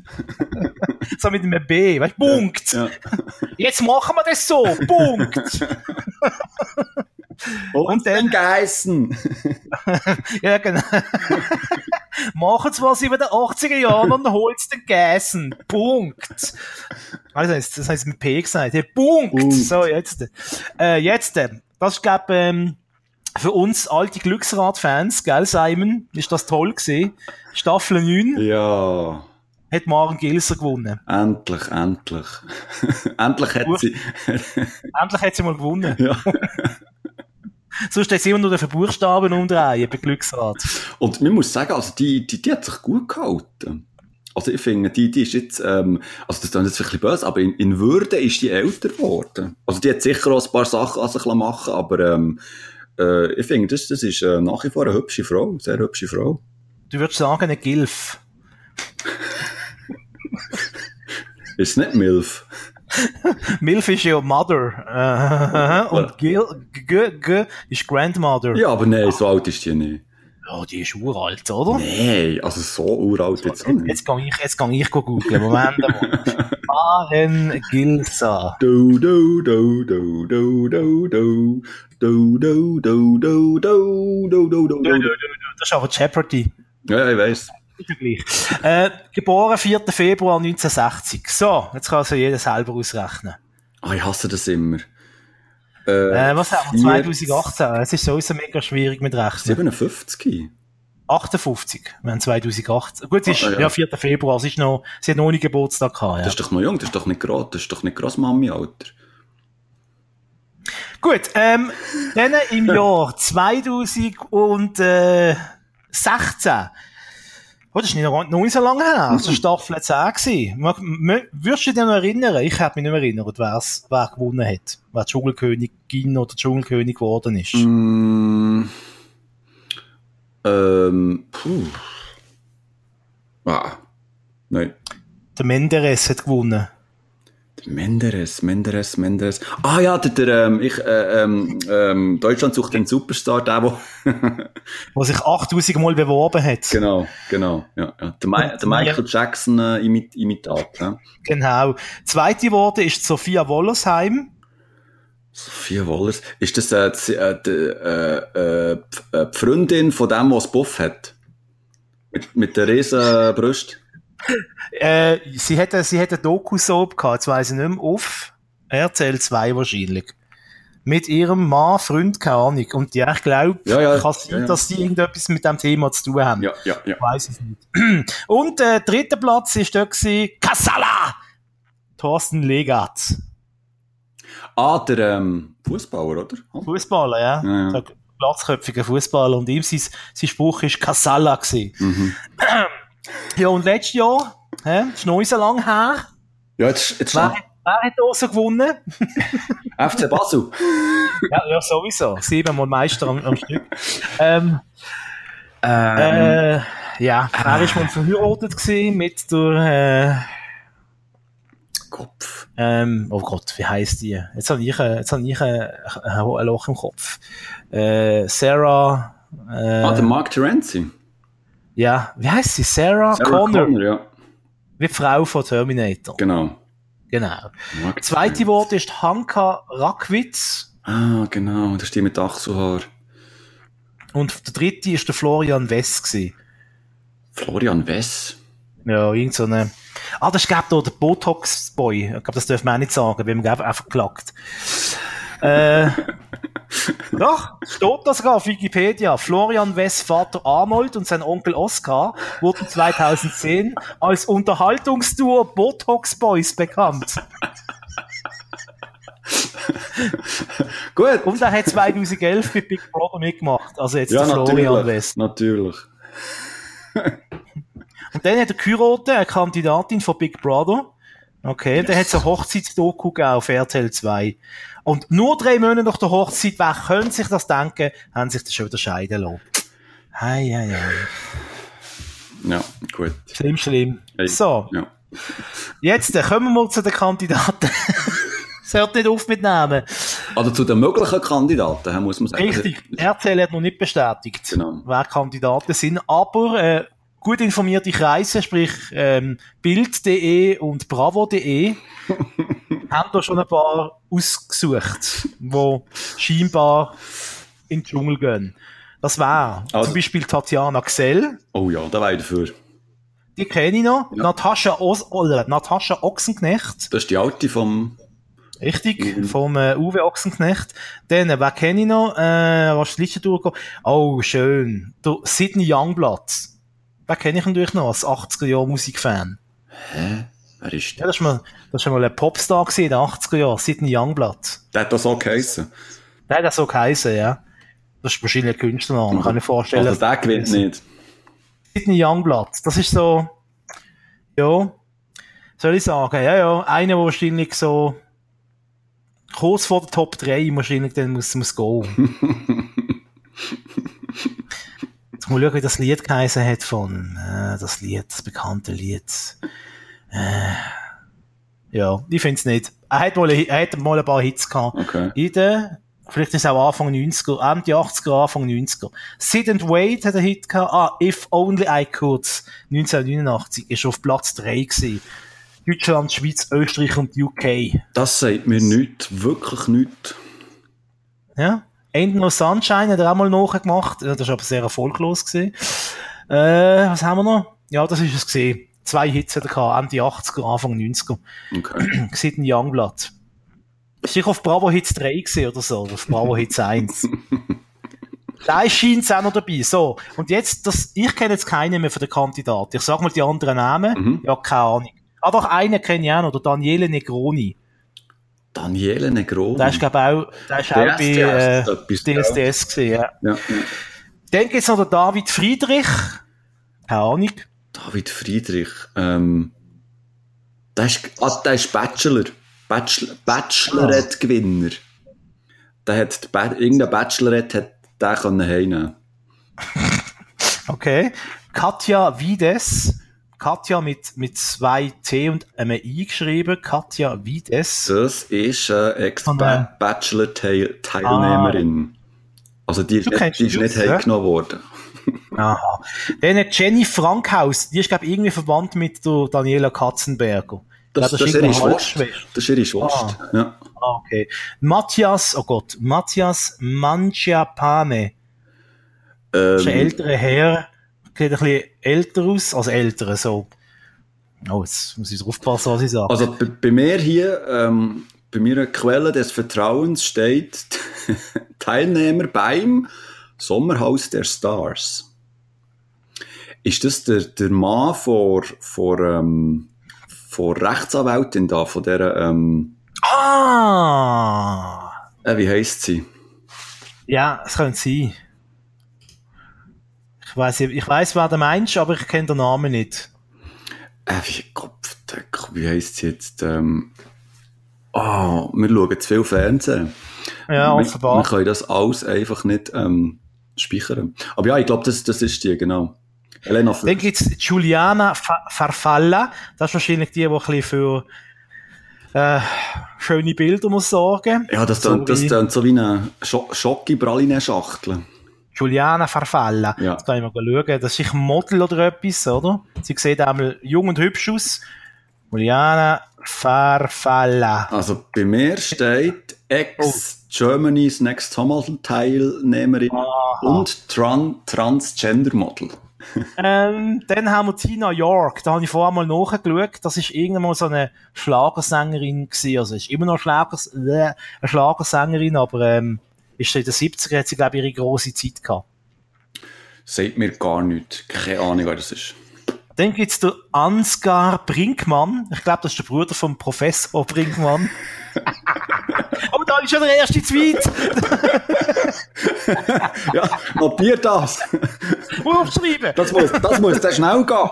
So mit einem B, weißt du, Punkt! Ja. Jetzt machen wir das so, Punkt! Und, dann- dann geheißen. ja, genau. Machen's was über den 80er Jahren und holt's den Gäsen. Punkt. Also, das heißt, das heißt mit P gesagt. Ja, Punkt. Punkt. So, jetzt. Äh, jetzt, das glaub, ähm, für uns alte Glücksrad-Fans, gell, Simon? Ist das toll gewesen? Staffel 9 Ja. hat Maren Gilser gewonnen. Endlich, endlich. endlich hat sie. Endlich hat sie mal gewonnen. ja. Sonst hat sie immer nur den Buchstaben umdrehen bei Glücksrad. Und man muss sagen, also die, die, die hat sich gut gehalten. Also ich finde, die, die ist jetzt, ähm, also das klingt jetzt ein bisschen böse, aber in, in Würde ist die älter geworden. Also die hat sicher auch ein paar Sachen an sich machen aber ähm, äh, ich finde, das, das ist äh, nach wie vor eine hübsche Frau, sehr hübsche Frau. Du würdest sagen, eine Gilf. Ist nicht Milf? Milf ist ja Mother. Und Gil, G, G ist Grandmother. Ja, aber nein, so alt ist die nicht. Ja, die ist uralt, oder? Nein, also so uralt jetzt nicht. Jetzt kann ich, jetzt kann ich googeln. Moment mal. Maren Gilsa. Do, do, do, do, do, do, do. Do, do, do, do, do, do, do, do, do. Das ist aber Jeopardy. Ja, ich gleich. Äh, geboren 4. Februar 1960. So, jetzt kann also jeder selber ausrechnen. Ah, ich hasse das immer. Äh, was haben wir? vier- 2018. Es ist sowieso mega schwierig mit Rechnen. 57. 58. Wir haben 2018. Gut, es ist, Ah, ja. ja. 4. Februar. Es ist noch, sie hat noch nie Geburtstag gehabt, ja. Das ist doch noch jung, das ist doch nicht groß, das ist doch nicht groß Mami-Alter. Gut, ähm, dann im Jahr 2016. Oh, das ist nicht noch noch nicht so lange her. Das war Staffel 10 gewesen. Würdest du dich noch erinnern? Ich hätte mich nicht mehr erinnert, wer's, wer gewonnen hat. Wer Dschungelkönigin oder Dschungelkönig geworden ist. Mm, ähm, puh. Ah, nein. Der Menderes hat gewonnen. Menderes, Menderes, Menderes. Ah ja, der, der ähm, ich, äh, ähm, ähm, Deutschland sucht den Superstar, der, wo... Der sich 8000 Mal beworben hat. genau, genau, ja, ja. Der, Mi der Michael Jackson äh, imit Imitat, ja. Genau. Zweite geworden ist Sophia Wollersheim. Sophia Wollers. Ist das äh, die, äh, äh, äh, die äh, die Freundin von dem, das Buff hat? Mit, mit der riesen Brust? Äh, sie hat, sie eine Doku-Soap gehabt, jetzt weiss ich nicht mehr, auf RCL 2 wahrscheinlich. mit ihrem Mann, Freund, keine Ahnung. Und ja, ich glaube, Ja, ja, kann sein, ja, dass die irgendetwas mit dem Thema zu tun haben. Ja, ja, ja. Ich weiß es nicht. Und der dritte Platz ist dort gewesen, Casala! Thorsten Legat. Ah, der ähm, Fußballer, oder? Fußballer, ja. Ja, ja. Platzköpfiger Fußballer. Und ihm sein, sein Spruch ist Casala gewesen. Mhm. Ja, und letztes Jahr, hä, ist noch nicht so lang her, Ja, jetzt, jetzt wer, wer hat da so gewonnen? FC Basel. ja, ja, sowieso. Siebenmal Meister am, am Stück. Ähm, Ähm, äh, ja, er ist mal verheiratet gewesen mit der, Kopf. äh, ähm, oh Gott, wie heisst die? Jetzt habe ich, äh, jetzt habe ich äh, ein Loch im Kopf. Äh, Sarah, äh, ah, der Mark Terenzi. Ja, wie heißt sie? Sarah, Sarah Connor, ja. wie die Frau von Terminator. Genau. Genau. Mark Zweite. Wort ist Hanka Rakwitz. Ah, genau. Das ist die mit Achselhaar. Und der dritte ist der Florian Wess gewesen. Florian Wess. Ja, irgend so eine. Ah, das ist, der Botox-Boy. Ich glaube, das dürfen wir auch nicht sagen, weil wir einfach gelackt. Äh, doch, steht das sogar auf Wikipedia. Florian Wess Vater Arnold und sein Onkel Oskar wurden 2010 als Unterhaltungsduo Botox Boys bekannt. Gut. Und er hat 2011 bei Big Brother mitgemacht. Also jetzt ja, der Florian. Wess. Natürlich. Und dann hat er geheiratet, eine Kandidatin von Big Brother. Okay, und dann hat es eine Hochzeitsdoku auf RTL 2. Und nur drei Monate nach der Hochzeit, wer könnte sich das denken, haben sich das schon wieder scheiden lassen. Hei, hei, hei. Ja, gut. Schlimm, schlimm. Hey. So, Ja. jetzt äh, kommen wir mal zu den Kandidaten. Es hört nicht auf mit Namen. Also zu den möglichen Kandidaten, muss man sagen. Richtig, RTL hat noch nicht bestätigt, Genau. wer Kandidaten sind, aber äh, gut informierte Kreise, sprich ähm, Bild.de und Bravo.de, haben da schon ein paar ausgesucht, wo scheinbar in den Dschungel gehen. Das wäre Also- zum Beispiel Tatjana Gsell, Oh ja, da war ich dafür. die kenne ich noch, Ja. Natascha, Os oder Natascha Ochsenknecht, Das ist die alte vom... Richtig, Mhm. vom äh, Uwe Ochsenknecht. Dann, äh, wer kenne ich noch? Äh, was ist die Liste durchgegangen? Oh, schön. Der Sidney Youngblood. Den kenne ich natürlich noch als 80er-Jahr-Musikfan. Hä? Wer ist Ja, der? das ist mal, das mal ein Popstar gewesen in den 80er Jahren. Sidney Youngblood. Der hat das so geheissen. Der hat das so geheißen, ja. Das ist wahrscheinlich ein Künstlername, kann ich mir vorstellen. Also der gewinnt nicht. Sidney Youngblood. Das ist so, ja, soll ich sagen, ja, ja, einer, der wahrscheinlich so kurz vor der Top 3 wahrscheinlich dann muss, muss gehen. Jetzt mal schauen, wie das Lied geheißen hat von, äh, das Lied, das bekannte Lied. Äh, ja, ich find's nicht. Er hat mal, er hat mal ein paar Hits gehabt. Okay. In den, vielleicht ist es auch Anfang 90er, Ende 80er, Anfang 90er. Sid and Wade hat einen Hit gehabt. Ah, If Only I Could. 1989 ist auf Platz 3 gewesen. Deutschland, Schweiz, Österreich und UK. Das sagt mir nichts, wirklich nichts. Ja. Ain't No Sunshine hat er auch mal nachgemacht. Das ist aber sehr erfolglos gewesen. Äh, was haben wir noch? Ja, das ist es gesehen. Zwei Hits hat er gehabt, Ende 80er, Anfang 90er. Okay. Sidney Youngblood. Sicher auf Bravo Hits 3 gewesen oder so, oder auf Bravo Hits 1. Da scheint es auch noch dabei. So, und jetzt, das, ich kenne jetzt keinen mehr von den Kandidaten. Ich sag mal die anderen Namen. Mhm. Ja, keine Ahnung. Aber doch einen kenne ich auch noch, der Daniele Negroni. Daniele Negroni. Der ist, glaube auch, der ist auch bei äh, DSDS gewesen, ja. Ja, ja. Dann gibt's noch den David Friedrich. Keine Ahnung. David Friedrich. Ähm, der ist, ah, der ist Bachelor. Bachelor Bachelorette-Gewinner. Der hat, die ba irgendein Bachelorette hat den können heimnehmen. Okay. Katja Wides. Katja mit, mit zwei T und einem I geschrieben. Katja Wides. Das ist der- Ex-Bachelor-Teilnehmerin. Also die ist Du nicht, die ist nicht heimgenommen worden. Aha. Dann Jenny Frankhaus. Die ist, glaube ich, irgendwie verwandt mit der Daniela Katzenberger. Das, Ja, das, ist irgendeine ihre Schwester. Das ist ihre Schwester. Ja. Ah, okay. Matthias, oh Gott, Matthias Mangiapane. Das ist ein Ähm, älterer Herr. Sieht ein bisschen älter aus, also älter, so. Oh, jetzt muss ich aufpassen, was ich sage. also bei, bei mir hier, ähm, bei mir Quelle des Vertrauens steht Teilnehmer beim Sommerhaus der Stars. Ist das der, der Mann vor, vor, ähm, vor Rechtsanwältin da, von der, ähm, Ah! äh, wie heisst sie? Ja, es könnte sein. Ich weiss, ich weiss, wer der meinst, aber ich kenne den Namen nicht. Äh, wie, Kopf, wie heisst sie jetzt? Ähm, oh, wir schauen zu viel Fernsehen. Ja, wir, offenbar. Wir können das alles einfach nicht ähm, speichern. Aber ja, ich glaube, das, das ist die, genau. Elena Dann gibt's Giuliana Fa- Farfalla. Das ist wahrscheinlich die, die ein bisschen für äh, schöne Bilder muss sorgen. Ja, das So das tönt so wie eine Scho Schocki-Praline-Schachtel. Giuliana Farfalla. Ja. Kann ich mal schauen. Das ist sicher ein Model oder etwas, oder? Sie sieht einmal jung und hübsch aus. Giuliana Farfalla. Also bei mir steht Ex-Germany's Next Und Tran Transgender-Model. Ähm, dann haben wir Tina York. Da habe ich vorher mal nachgeschaut. Das ist irgendwann mal so eine Schlagersängerin gewesen. Also, ist immer noch Schlagers äh, eine Schlagersängerin, aber, ähm, ist in den 70er hat sie, glaube ich, ihre grosse Zeit gehabt. Sagt mir gar nichts. Keine Ahnung, wer das ist. Dann gibt's den Ansgar Brinkmann. Ich glaube, das ist der Bruder vom Professor Brinkmann. oh, da ist schon der erste Tweet. Ja, notier das. Aufschreiben. Das muss, das muss dann schnell gehen.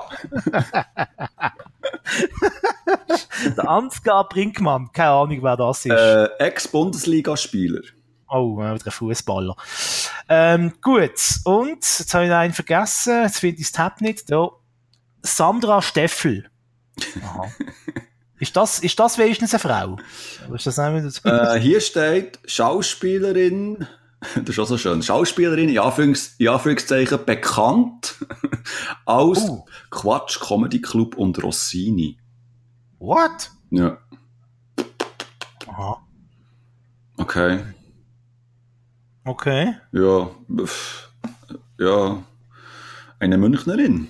Der Ansgar Brinkmann. Keine Ahnung, wer das ist. Äh, Ex-Bundesligaspieler. Oh, wieder ein Fußballer. Ähm, gut. Und, jetzt habe ich einen vergessen. Jetzt finde ich das Tab nicht. Da. Sandra Steffel. Aha. ist das, ist das wenigstens eine Frau? Oder ist das nicht so? Äh, hier steht Schauspielerin, das ist auch so schön, Schauspielerin, in, Anführungs in Anführungszeichen bekannt als Oh. Quatsch Comedy Club und Rossini. What? Ja, Aha. okay. Okay. Ja, ja, eine Münchnerin.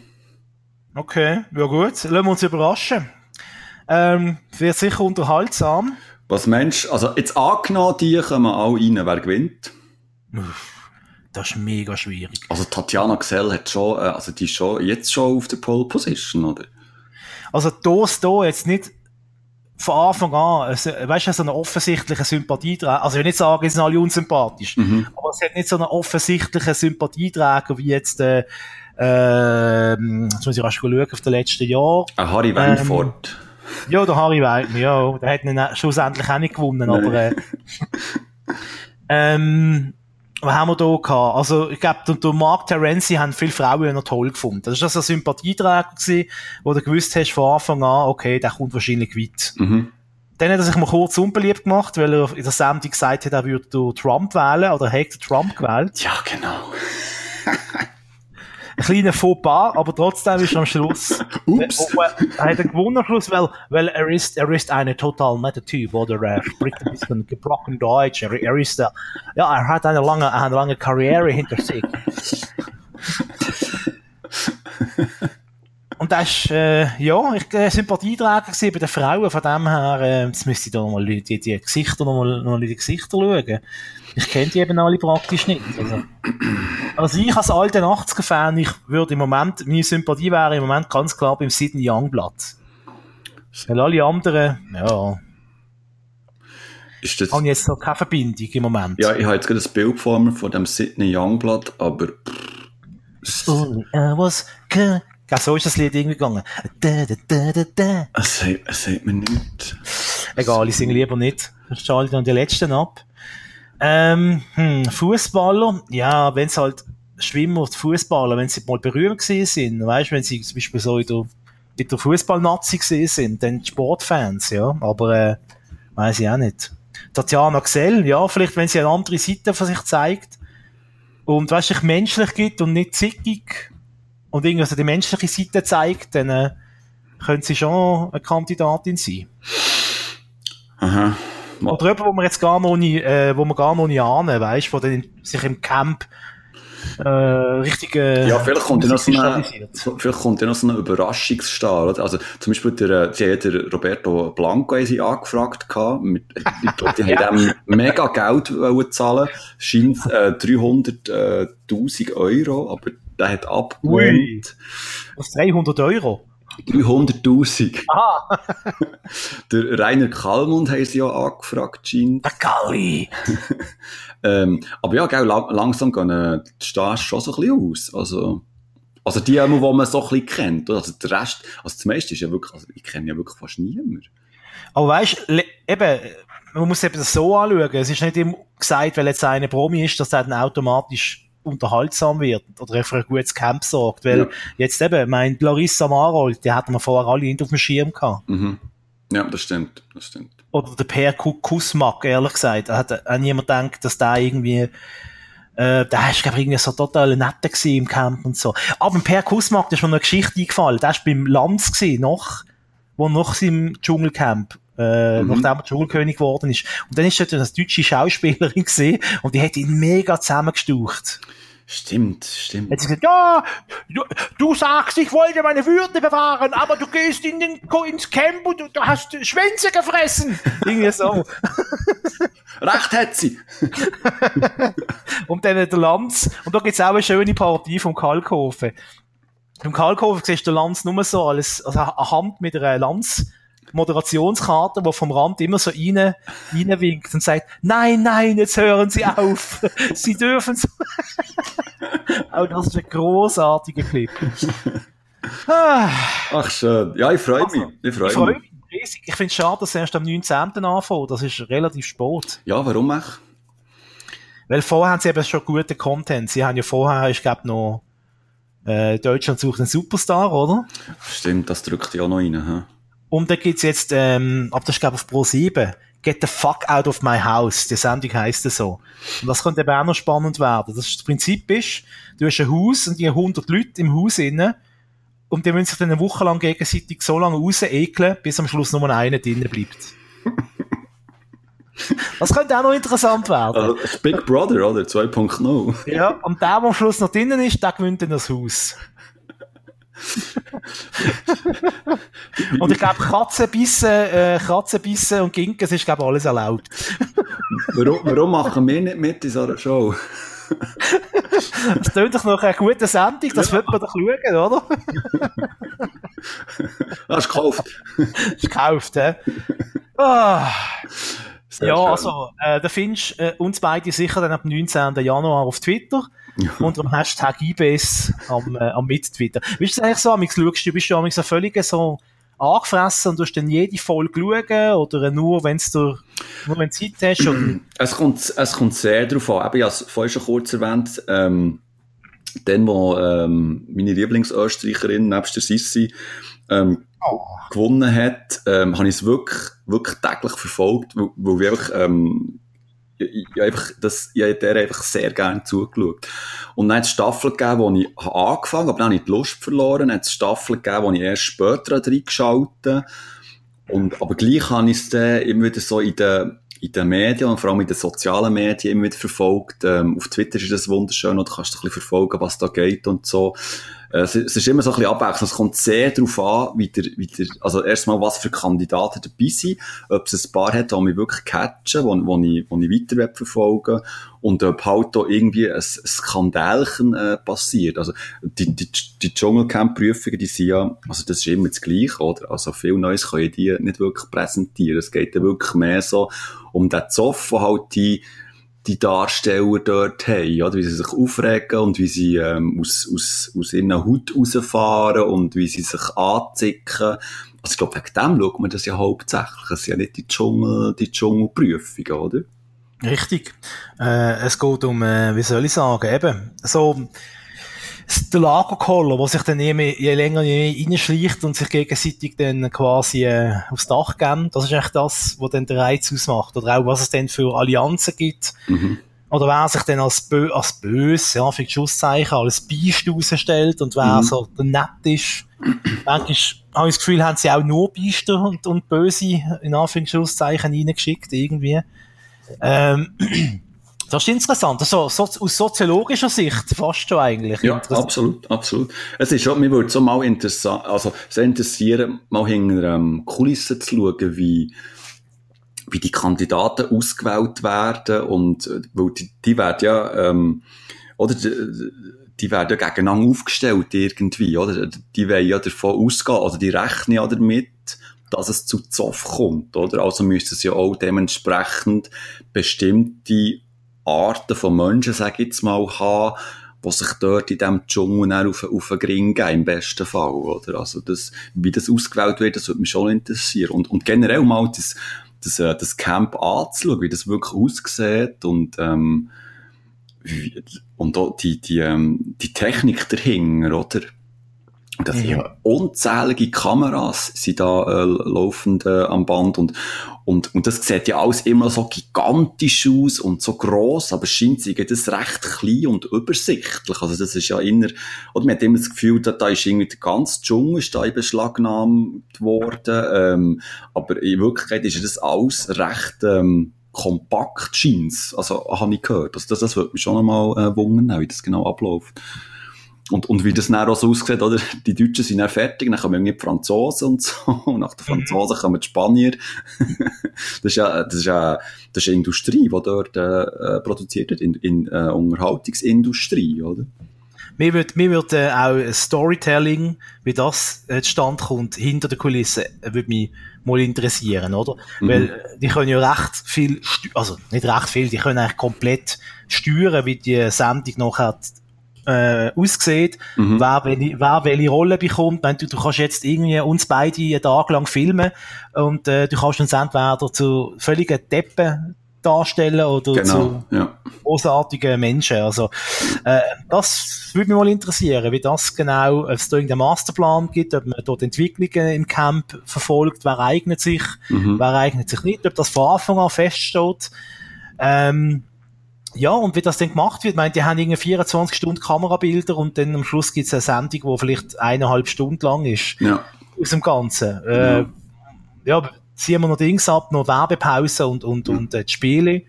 Okay. Ja gut. Lassen wir uns überraschen. Ähm, wird sicher unterhaltsam. Was Mensch, also jetzt angenommen, die kommen alle rein, wer gewinnt? Das ist mega schwierig. Also Tatjana Gsell hat schon, äh, also die ist schon, jetzt schon auf der Pole Position, oder? Also das hier jetzt nicht von Anfang an, also, weißt du, so eine offensichtliche Sympathieträger, also ich will nicht sagen, es sind alle unsympathisch, Mhm. aber es hat nicht so einen offensichtlichen Sympathieträger wie jetzt, äh, ähm, jetzt muss ich rasch schauen, auf den letzten Jahr. Äh, Harry Weinfurt. Ja, der Harry Weidner, ja, der hat ihn schlussendlich auch nicht gewonnen, aber, äh, ähm, was haben wir da gehabt? Also, ich glaube, durch Mark Terenzi haben viele Frauen noch toll gefunden. Das war so ein Sympathieträger gewesen, wo du gewusst hast von Anfang an, okay, der kommt wahrscheinlich weit. Mhm. Dann hat er sich mal kurz unbeliebt gemacht, weil er in der Sendung gesagt hat, er würde Trump wählen, oder er hätte Trump gewählt. Ja, genau. Ein kleiner Fauxpas, aber trotzdem ist er am Schluss, Ups. Äh, er hat er gewonnen am Schluss, weil, weil er ist, er ist eine total nette Typ, oder er spricht ein bisschen gebrochen Deutsch, er, er ist, äh, ja, er hat eine lange, eine lange Karriere hinter sich. Und das ist, äh, ja, ich äh, Sympathieträger bei den Frauen, von dem her, äh, jetzt müsste ich da nochmal die, die, Gesichter nochmal, noch mal in die Gesichter schauen. Ich kenne die eben alle praktisch nicht. Also, also ich als alter 80er-Fan, ich würde im Moment, meine Sympathie wäre im Moment ganz klar beim Sidney Youngblood. Weil alle anderen, ja, Ist das, haben jetzt noch keine Verbindung im Moment. ja, ich habe jetzt gerade ein Bild vor mir von dem Sidney Youngblood, aber Only I was good. Ja, so ist das Lied irgendwie gegangen. Da, da, da, da, da. es sagt, es sagt mir nichts. Egal, ich singe lieber nicht. Ich schalte dann die letzten ab. Ähm, hm, Fußballer, ja, wenn es halt Schwimmer Fußballer, wenn sie mal berühmt gewesen sind, weißt, wenn sie zum Beispiel so in der, in der Fußball-Nazi gewesen sind, dann Sportfans, ja, aber äh, weiß ich auch nicht. Tatjana Gsell, ja, vielleicht wenn sie eine andere Seite von sich zeigt und weißt, sich menschlich gibt und nicht zickig und irgendwie so die menschliche Seite zeigt, dann äh, könnte sie schon eine Kandidatin sein. Aha. Oder jemand, wo man jetzt gar noch nicht, äh, wo man gar noch nicht ahnen, weißt, wo dann sich im Camp äh, richtige. Ja, vielleicht kommt ja noch so eine, vielleicht kommt ja noch so ein Überraschungsstar, oder? Also, zum Beispiel der, äh, sie hat der Roberto Blanco sie angefragt gehabt, mit, ich glaube, die ja. haben dem mega Geld wollen zahlen, scheint, äh, 300.000 Euro, aber der hat abgelehnt. Was, 300 Euro? 300.000. Aha. der Rainer Kallmund haben sie ja angefragt, scheint. Der Galli. ähm, aber ja, gell, lang, langsam gehen äh, die Stars schon so ein bisschen aus. Also, also die, die man so ein bisschen kennt. Also der Rest, also das meiste ist ja wirklich, also ich kenne ja wirklich fast niemand. Aber weißt du, eben, man muss eben das so anschauen. Es ist nicht immer gesagt, weil jetzt eine Promi ist, dass er dann automatisch unterhaltsam wird oder für ein gutes Camp sorgt. Weil ja. jetzt eben, mein Larissa Marold, die hatten wir vorher alle nicht auf dem Schirm gehabt. Mhm. Ja, das stimmt, das stimmt. Oder der Per Kusmak, ehrlich gesagt. Da hat auch niemand gedacht, dass der irgendwie äh, der ist, glaube ich, irgendwie so total netter im Camp und so. Aber Per Kusmak, da ist mir eine Geschichte eingefallen. Der war beim Lanz gewesen, noch, wo noch im Dschungelcamp äh, mhm. nachdem er Schulkönig geworden ist. Und dann ist dort eine deutsche Schauspielerin gesehen und die hat ihn mega zusammengestaucht. Stimmt, stimmt. Hat sie gesagt, ja, du, du, sagst, ich wollte meine Würde bewahren, aber du gehst in den, ins Camp und du, du hast Schwänze gefressen. Irgendwie so. Recht hat sie. und dann der Lanz. Und da gibt's auch eine schöne Partie vom Kalkhofen. Im Kalkhofen siehst du den Lanz nur so als, also eine Hand mit einer Lanz Moderationskarte, wo vom Rand immer so rein, reinwinkt und sagt, nein, nein, jetzt hören Sie auf. Sie dürfen so. Auch das ist ein großartiger Clip. Ach schön. Ja, ich freue mich. Ich freue freu mich. Riesig. Ich finde es schade, dass erst am 19. anfängt. Das ist relativ spät. Ja, warum auch? Weil vorher haben sie eben schon guten Content. Sie haben ja vorher, ich glaube, noch äh, Deutschland sucht einen Superstar, oder? Stimmt, das drückt ja auch noch rein. He? Und da gibt's jetzt, ähm, ab das ist glaube auf Pro 7, Get the fuck out of my house. Die Sendung heisst es so. Und das könnte eben auch noch spannend werden. Das, das Prinzip ist, du hast ein Haus und die haben 100 Leute im Haus innen und die müssen sich dann eine Woche lang gegenseitig so lange rausekeln, bis am Schluss nur einer drinnen bleibt. Das könnte auch noch interessant werden. Also, Big Brother, oder? 2.0. Ja, und der, der am Schluss noch drinnen ist, der gewinnt dann das Haus. und ich glaube, Katzenbissen, äh, Katzenbissen und Ginkes ist, glaube alles erlaubt. warum, warum machen wir nicht mit in so einer Show? das tönt doch noch eine gute Sendung, das ja. wird man doch schauen, oder? Das ist gekauft. Das ist gekauft, hä? Ah. ja, schön. also, äh, da findest äh, uns beide sicher dann ab 19. Januar auf Twitter unter dem Hashtag IBS am, äh, am Mit-Twitter. Wie ist es eigentlich so, Amix, schaust du, bist du so völlig so angefressen und du hast dann jede Folge schauen oder nur, wenn du nur wenn Zeit hast? Oder? Es, kommt, es kommt sehr darauf an. ich habe es vorhin schon kurz erwähnt, ähm, dann, wo ähm, meine Lieblingsösterreicherin nebst der Sissi ähm, oh. gewonnen hat, ähm, habe ich es wirklich, wirklich täglich verfolgt, weil, weil wir einfach ähm, ich, ich, einfach, das, ich habe der einfach sehr gerne zugeschaut. Und dann hat es Staffeln gegeben, wo ich angefangen habe, aber dann habe ich die Lust verloren. Dann hat es Staffeln gegeben, wo ich erst später reingeschaltet und Aber gleich habe ich es dann immer wieder so in den, in den Medien und vor allem in den sozialen Medien immer wieder verfolgt. Ähm, auf Twitter ist das wunderschön und du kannst ein bisschen verfolgen, was da geht und so. Äh, es, ist immer so ein bisschen abwechselnd. Es kommt sehr darauf an, wie der, wie der, also erstmal, was für Kandidaten dabei sind, ob es ein paar hat, die mich wirklich catchen, wo, wo ich, wo ich weiter verfolgen und ob halt da irgendwie ein Skandalchen äh, passiert. Also die, die, die Dschungelcamp-Prüfungen, die sind ja, also das ist immer das Gleiche, oder? Also viel Neues können die nicht wirklich präsentieren. Es geht ja wirklich mehr so um den Zoff, wo halt die die Darsteller dort haben, oder? wie sie sich aufregen und wie sie ähm, aus, aus, aus ihren Haut rausfahren und wie sie sich anzicken. Also ich glaube, wegen dem schaut man das ja hauptsächlich. Es sind ja nicht die Dschungel, die Dschungelprüfungen, oder? Richtig. Äh, es geht um, äh, wie soll ich sagen, eben, so, der Lagerkoller, der sich dann je, mehr, je länger je reinschleicht und sich gegenseitig dann quasi äh, aufs Dach geben, das ist echt das, was dann der Reiz ausmacht. Oder auch, was es dann für Allianzen gibt. Mhm. Oder wer sich dann als, bö als böse, ja, für die Schusszeichen, als Biest rausstellt und wer mhm. so der nett ist. Manchmal habe ich das Gefühl, haben sie auch nur Biester und, und Böse in Anführungszeichen reingeschickt, irgendwie. Ähm, Das ist interessant. Also, so, aus soziologischer Sicht fast schon eigentlich. Ja, absolut, absolut. Es ist schon, mir würde so mal interessant, also, sehr interessieren, mal hinter ähm, Kulissen zu schauen, wie, wie die Kandidaten ausgewählt werden und, äh, weil die, die werden ja, ähm, oder, die, die werden ja gegeneinander aufgestellt irgendwie, oder? Die wollen ja davon ausgehen, oder die rechnen ja damit, dass es zu Zoff kommt, oder? Also müsste es ja auch dementsprechend bestimmte Arten von Menschen, sag ich jetzt mal, haben, die sich dort in diesem Dschungel auf, auf den Gring gehen, im besten Fall, oder? Also das, wie das ausgewählt wird, das würde mich schon interessieren. Und, und generell mal das, das, äh, das Camp anzuschauen, wie das wirklich aussieht und, ähm, wie, und auch die, die, ähm, die Technik dahinter, oder? Das ja. unzählige Kameras sind da äh, laufend äh, am Band und, und, und das sieht ja alles immer so gigantisch aus und so gross, aber scheint sich das recht klein und übersichtlich. Also das ist ja inner, oder man hat immer das Gefühl, da, da ist irgendwie der ganze Dschungel ist da in beschlagnahmt worden, ähm, aber in Wirklichkeit ist das alles recht, ähm, kompakt scheint Also, habe ich gehört. Also das, das würde mich schon einmal äh, wundern, wie das genau abläuft. Und, und wie das dann auch so aussieht, oder? Die Deutschen sind dann fertig, dann kommen irgendwie die Franzosen und so, und nach den mhm. Franzosen kommen die Spanier. das ist ja, das ist ja, das ist eine Industrie, die dort, äh, äh, produziert wird, in, in äh, Unterhaltungsindustrie, oder? Mir würde, mir würde äh, auch Storytelling, wie das äh, zustande kommt, hinter der Kulisse, äh, würde mich mal interessieren, oder? Mhm. Weil, äh, die können ja recht viel, also, nicht recht viel, die können eigentlich komplett steuern, wie die Sendung nachher äh, aussieht, mhm. wer, welche, wer welche Rolle bekommt. Wenn du, du kannst jetzt irgendwie uns beide einen Tag lang filmen und äh, du kannst uns entweder zu völligen Deppen darstellen oder genau, zu ja. großartigen Menschen. Also äh, das würde mich mal interessieren, wie das genau, ob es da irgendeinen Masterplan gibt, ob man dort Entwicklungen im Camp verfolgt, wer eignet sich, mhm. wer eignet sich nicht, ob das von Anfang an feststeht. Ähm, ja, und wie das dann gemacht wird, ich meine, die haben irgendwie 24 Stunden Kamerabilder und dann am Schluss gibt es eine Sendung, die vielleicht eineinhalb Stunden lang ist. Ja. Aus dem Ganzen. Äh, ja, ziehen wir noch Dings ab, noch Werbepause und, und, und äh, die Spiele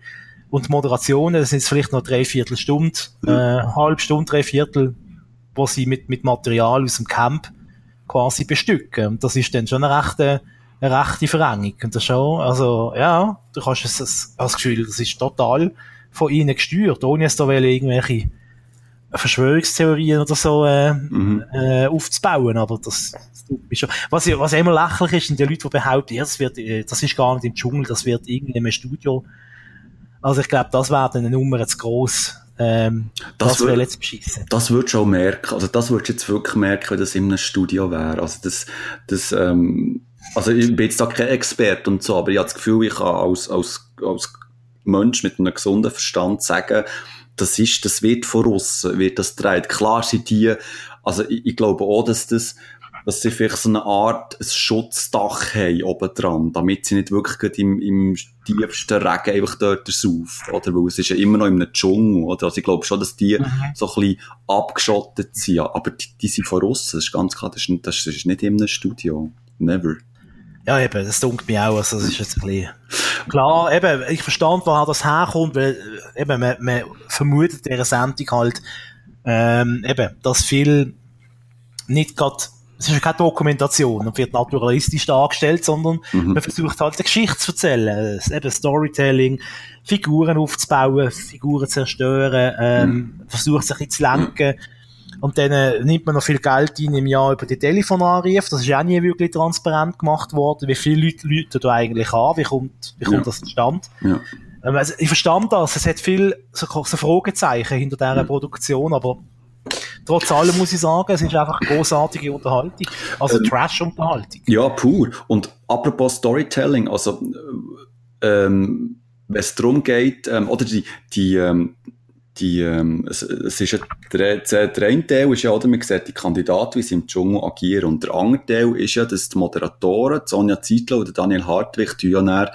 und Moderationen, das sind vielleicht noch drei Viertelstunden, äh, halb Stunde, drei Viertel, wo sie mit, mit Material aus dem Camp quasi bestücken. Und das ist dann schon eine rechte, eine rechte Verengung. Und das schon, also, ja, du kannst es, das, das Gefühl, das ist total von ihnen gesteuert, ohne es da irgendwelche Verschwörungstheorien oder so äh, mhm. äh, aufzubauen, aber das, das schon. Was, was immer lächerlich ist, sind die Leute, die behaupten, ja, das, wird, äh, das ist gar nicht im Dschungel, das wird irgendwie im Studio. Also ich glaube, das wäre dann eine Nummer zu gross. Ähm, das, das wäre jetzt beschissen. Das würdest du auch merken, also das würdest du jetzt wirklich merken, wenn das in einem Studio wäre. Also das, das, ähm, also ich bin jetzt da kein Experte und so, aber ich habe das Gefühl, ich kann als, als, als Mensch mit einem gesunden Verstand sagen, das ist, das wird von aussen, wird das dreht. Klar sind die, also ich, ich glaube auch, dass das, dass sie vielleicht so eine Art ein Schutzdach haben oben dran, damit sie nicht wirklich im, im tiefsten Regen einfach dort saufen, oder? Weil es ist ja immer noch in einem Dschungel, oder? Also ich glaube schon, dass die mhm. so ein bisschen abgeschottet sind, aber die, die sind von aussen, das ist ganz klar, das ist, das ist nicht in einem Studio. Never. Ja, eben, das dunkelt mich auch, also das ist jetzt ein bisschen... Klar, eben, ich verstand, woher das herkommt, weil eben, man, man vermutet in dieser Sendung halt, ähm, eben, dass viel nicht gerade es ist ja keine Dokumentation und wird naturalistisch dargestellt, sondern mhm. man versucht halt eine Geschichte zu erzählen, eben Storytelling, Figuren aufzubauen, Figuren zu zerstören, ähm, mhm. versucht sich zu lenken. Mhm und dann äh, nimmt man noch viel Geld ein im Jahr über die Telefonanrufe. Das ist auch nie wirklich transparent gemacht worden. Wie viele Leute Leute da eigentlich an? Wie kommt, wie kommt ja. das zustande? Ja. Ähm, also ich verstand das. Es hat viel so, so Fragezeichen hinter dieser ja. Produktion, aber trotz allem muss ich sagen, es ist einfach großartige Unterhaltung. Also ähm, Trash-Unterhaltung. Ja, pur. Und apropos Storytelling, also ähm, wenn es darum geht, ähm, oder die, die ähm, die, ähm, es, es ist ja, der, der eine Teil ist ja, oder, man sieht die Kandidaten, wie sie im Dschungel agieren. Und der andere Teil ist ja, dass die Moderatoren, Sonja Zietlow oder Daniel Hartwig, die ja dann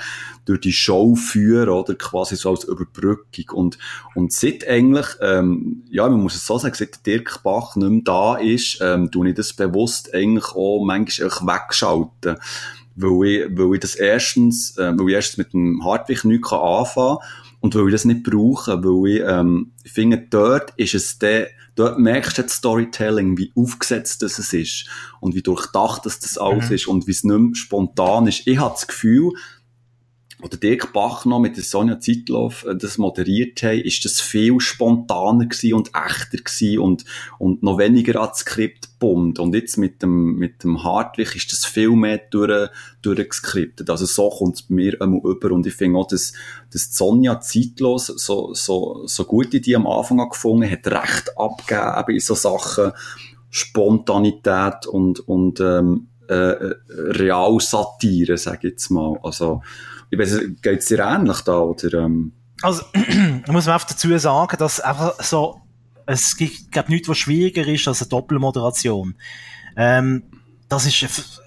durch die Show führen, oder, quasi so als Überbrückung. Und, und seit eigentlich, ähm, ja, man muss es so sagen, seit Dirk Bach nicht mehr da ist, ähm, tue ich das bewusst eigentlich auch manchmal auch wegschalten. Weil ich, weil ich das erstens, äh, weil ich erstens mit dem Hartwig nichts anfangen kann und weil ich das nicht brauche, weil ich, ähm, ich finde, dort ist es der, dort merkst du das Storytelling, wie aufgesetzt das es ist und wie durchdacht das, das alles mhm. ist und wie es nicht mehr spontan ist. Ich habe das Gefühl, oder Dirk Bach noch mit der Sonja Zeitlauf äh, das moderiert haben, ist das viel spontaner und echter gewesen und, und noch weniger ans Skript bummt. Und jetzt mit dem, mit dem Hartwig ist das viel mehr durch, durchgeskriptet. Also so kommt es mir einmal über. Und ich finde auch, dass, dass Sonja zeitlos so, so, so gut die, die am Anfang an gefunden hat, recht abgegeben in so Sachen Spontanität und, und, ähm, äh, äh Realsatire, sag ich jetzt mal. Also, ich weiß, geht es dir ähnlich da, oder? Ähm? Also, ich muss man einfach dazu sagen, dass einfach so, es gibt, glaube nichts, was schwieriger ist als eine Doppelmoderation. Ähm, das ist,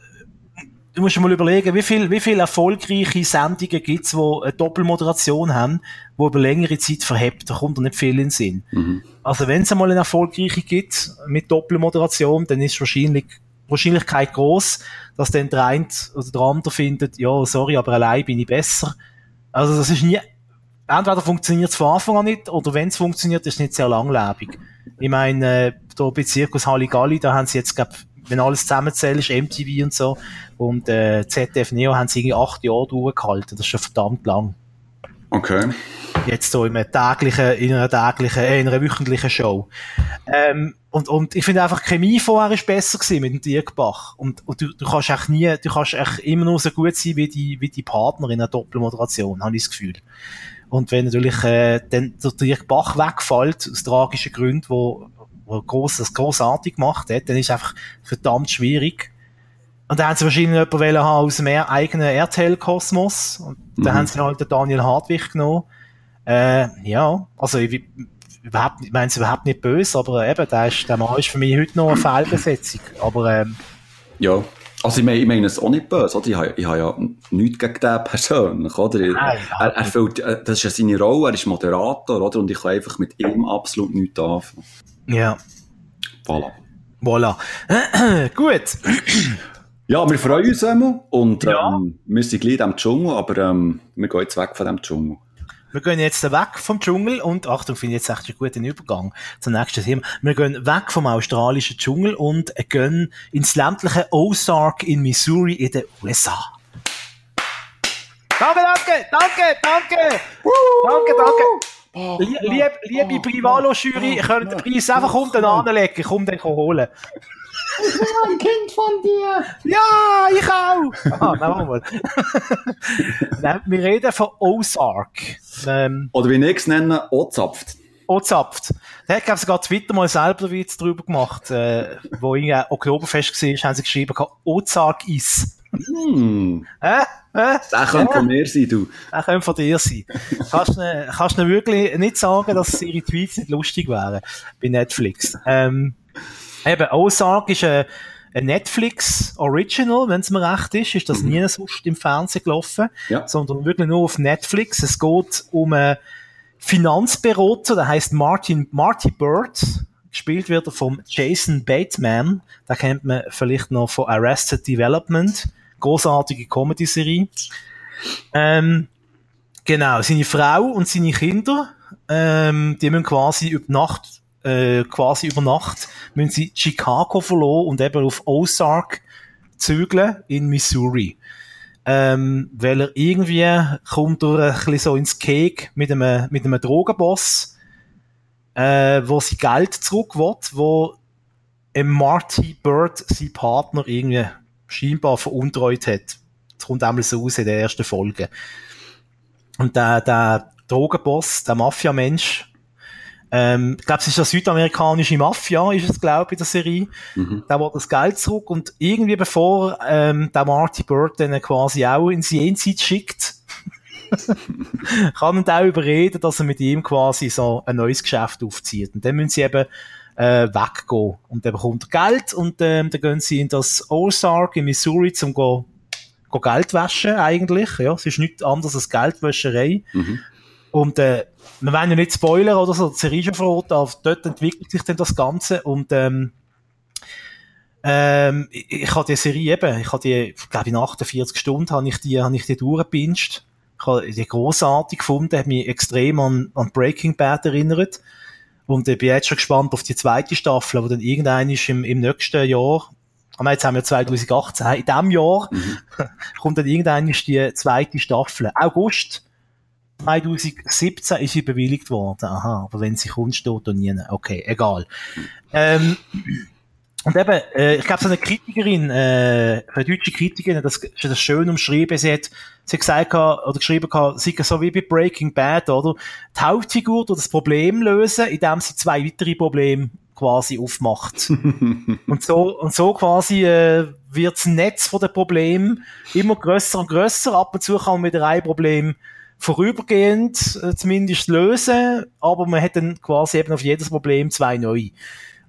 du musst dir mal überlegen, wie viel, wie viele erfolgreiche Sendungen gibt's, die eine Doppelmoderation haben, die über längere Zeit verhebt, da kommt da nicht viel in den Sinn. Mhm. Also wenn es einmal eine erfolgreiche gibt, mit Doppelmoderation, dann ist wahrscheinlich Wahrscheinlichkeit groß, dass dann der eine oder der andere findet, ja, sorry, aber allein bin ich besser. Also das ist nie, entweder funktioniert es von Anfang an nicht, oder wenn es funktioniert, ist es nicht sehr langlebig. Ich meine, äh, da bei Zirkus Halligalli, da haben sie jetzt, glaub, wenn alles zusammenzählt, ist MTV und so, und äh, ZDF Neo haben sie irgendwie acht Jahre durchgehalten. Das ist schon verdammt lang. Okay. Jetzt so in einer täglichen, in einer täglichen, äh, in einer wöchentlichen Show. Ähm, und, und ich finde einfach, die Chemie vorher ist besser gewesen mit dem Dirk Bach. Und, und du, du kannst echt nie, du kannst echt immer nur so gut sein wie die, wie die Partner in einer Doppelmoderation, habe ich das Gefühl. Und wenn natürlich, äh, dann der Dirk Bach wegfällt, aus tragischen Gründen, wo, wo gross, das grossartig gemacht hat, dann ist es einfach verdammt schwierig. Und dann haben sie wahrscheinlich jemanden haben aus dem eigenen RTL-Kosmos. Und dann mhm. haben sie halt den Daniel Hartwig genommen. Äh, ja, also ich, überhaupt, ich meine es überhaupt nicht böse, aber eben, der, ist, der Mann ist für mich heute noch eine Fehlbesetzung. Aber, ähm, ja. Also ich meine, ich meine es auch nicht böse, oder? Ich habe, ich habe ja nichts gegen den persönlich, oder? Nein, er, er füllt, äh, das ist ja seine Rolle, er ist Moderator, oder? Und ich kann einfach mit ihm absolut nichts anfangen. Ja. Voilà. Voilà. Gut. Ja, wir freuen uns einmal und ja. ähm, wir sind gleich im Dschungel, aber ähm, wir gehen jetzt weg von dem Dschungel. Wir gehen jetzt weg vom Dschungel und, Achtung, finde ich jetzt echt einen guten Übergang zum nächsten Thema. Wir gehen weg vom australischen Dschungel und gehen ins ländliche Ozark in Missouri in den USA. Danke, danke, danke, danke! Danke, danke! Oh, lieb, liebe oh, Privalo-Jury, oh, könnt den Preis einfach unten anlegen, komm den holen. Ich bin ein Kind von dir. Ja, ich auch. Ah, nein, mal. nein, wir reden von Ozark. Ähm, Oder wie ich es nenne, Ozapft. Ozapft. Da hat, glaube ich, sogar Twitter mal selber Witz drüber gemacht, äh, wo in Oktoberfest war, haben sie geschrieben, Ozark ist. Hm. Äh? Äh? Der könnte äh? von mir sein, du. Der könnte von dir sein. kannst du kannst du wirklich nicht sagen, dass ihre Tweets nicht lustig wären bei Netflix. Ähm, Eben, Ozark ist ein, ein Netflix Original, wenn es mir recht ist, ist das mhm. nie sonst im Fernsehen gelaufen, ja. sondern wirklich nur auf Netflix. Es geht um einen Finanzberater, der heißt Martin, Marty Bird, gespielt wird er vom Jason Bateman, da kennt man vielleicht noch von Arrested Development, großartige Comedy-Serie. Ähm, genau, seine Frau und seine Kinder, ähm, die müssen quasi über Nacht äh, quasi über Nacht müssen sie Chicago verloren und eben auf Ozark zügeln in Missouri. Ähm, weil er irgendwie kommt er ein bisschen so ins Keg mit einem, mit einem Drogenboss, äh, wo sie Geld zurück will, wo Marty Bird, sein Partner, irgendwie scheinbar veruntreut hat. Das kommt einmal so aus in der ersten Folge. Und der, der Drogenboss, der Mafia-Mensch, ähm, ich glaube, es ist eine südamerikanische Mafia, ist es, glaube ich, in der Serie. Mhm. Der will das Geld zurück und irgendwie bevor ähm, der Marty Bird dann quasi auch ins Jenseits schickt, kann er auch überreden, dass er mit ihm quasi so ein neues Geschäft aufzieht. Und dann müssen sie eben äh, weggehen. Und dann bekommt er Geld und ähm, dann gehen sie in das Ozark in Missouri zum go, go Geld waschen eigentlich. Ja, es ist nichts anderes als Geldwäscherei. Mhm. Und äh, wir wollen ja nicht spoilern oder so, die Serie schon verraten, aber dort entwickelt sich dann das Ganze und ähm, ähm, ich, ich habe die Serie eben, ich habe die, glaube in 48 Stunden habe ich die, habe ich die durchgepinscht. Ich habe die grossartig gefunden, hat mich extrem an, an Breaking Bad erinnert. Und ich bin jetzt schon gespannt auf die zweite Staffel, wo dann irgendein ist im, im nächsten Jahr, ah, jetzt haben wir 2018, in diesem Jahr mhm. kommt dann irgendein ist die zweite Staffel. August 2017 ist sie bewilligt worden. Aha, aber wenn sie kommt, steht da nie. Okay, egal. Ähm, und eben, äh, ich glaube, so eine Kritikerin, äh, eine deutsche Kritikerin, das ist das schön umschrieben, sie hat, sie hat gesagt, oder geschrieben, sie so wie bei Breaking Bad, oder? Die Hauptfigur durch das Problem lösen, indem sie zwei weitere Probleme quasi aufmacht. und so, und so quasi, äh, wird das Netz von den Problemen immer grösser und grösser. Ab und zu kann man mit ein Problem vorübergehend äh, zumindest lösen, aber man hat dann quasi eben auf jedes Problem zwei neue.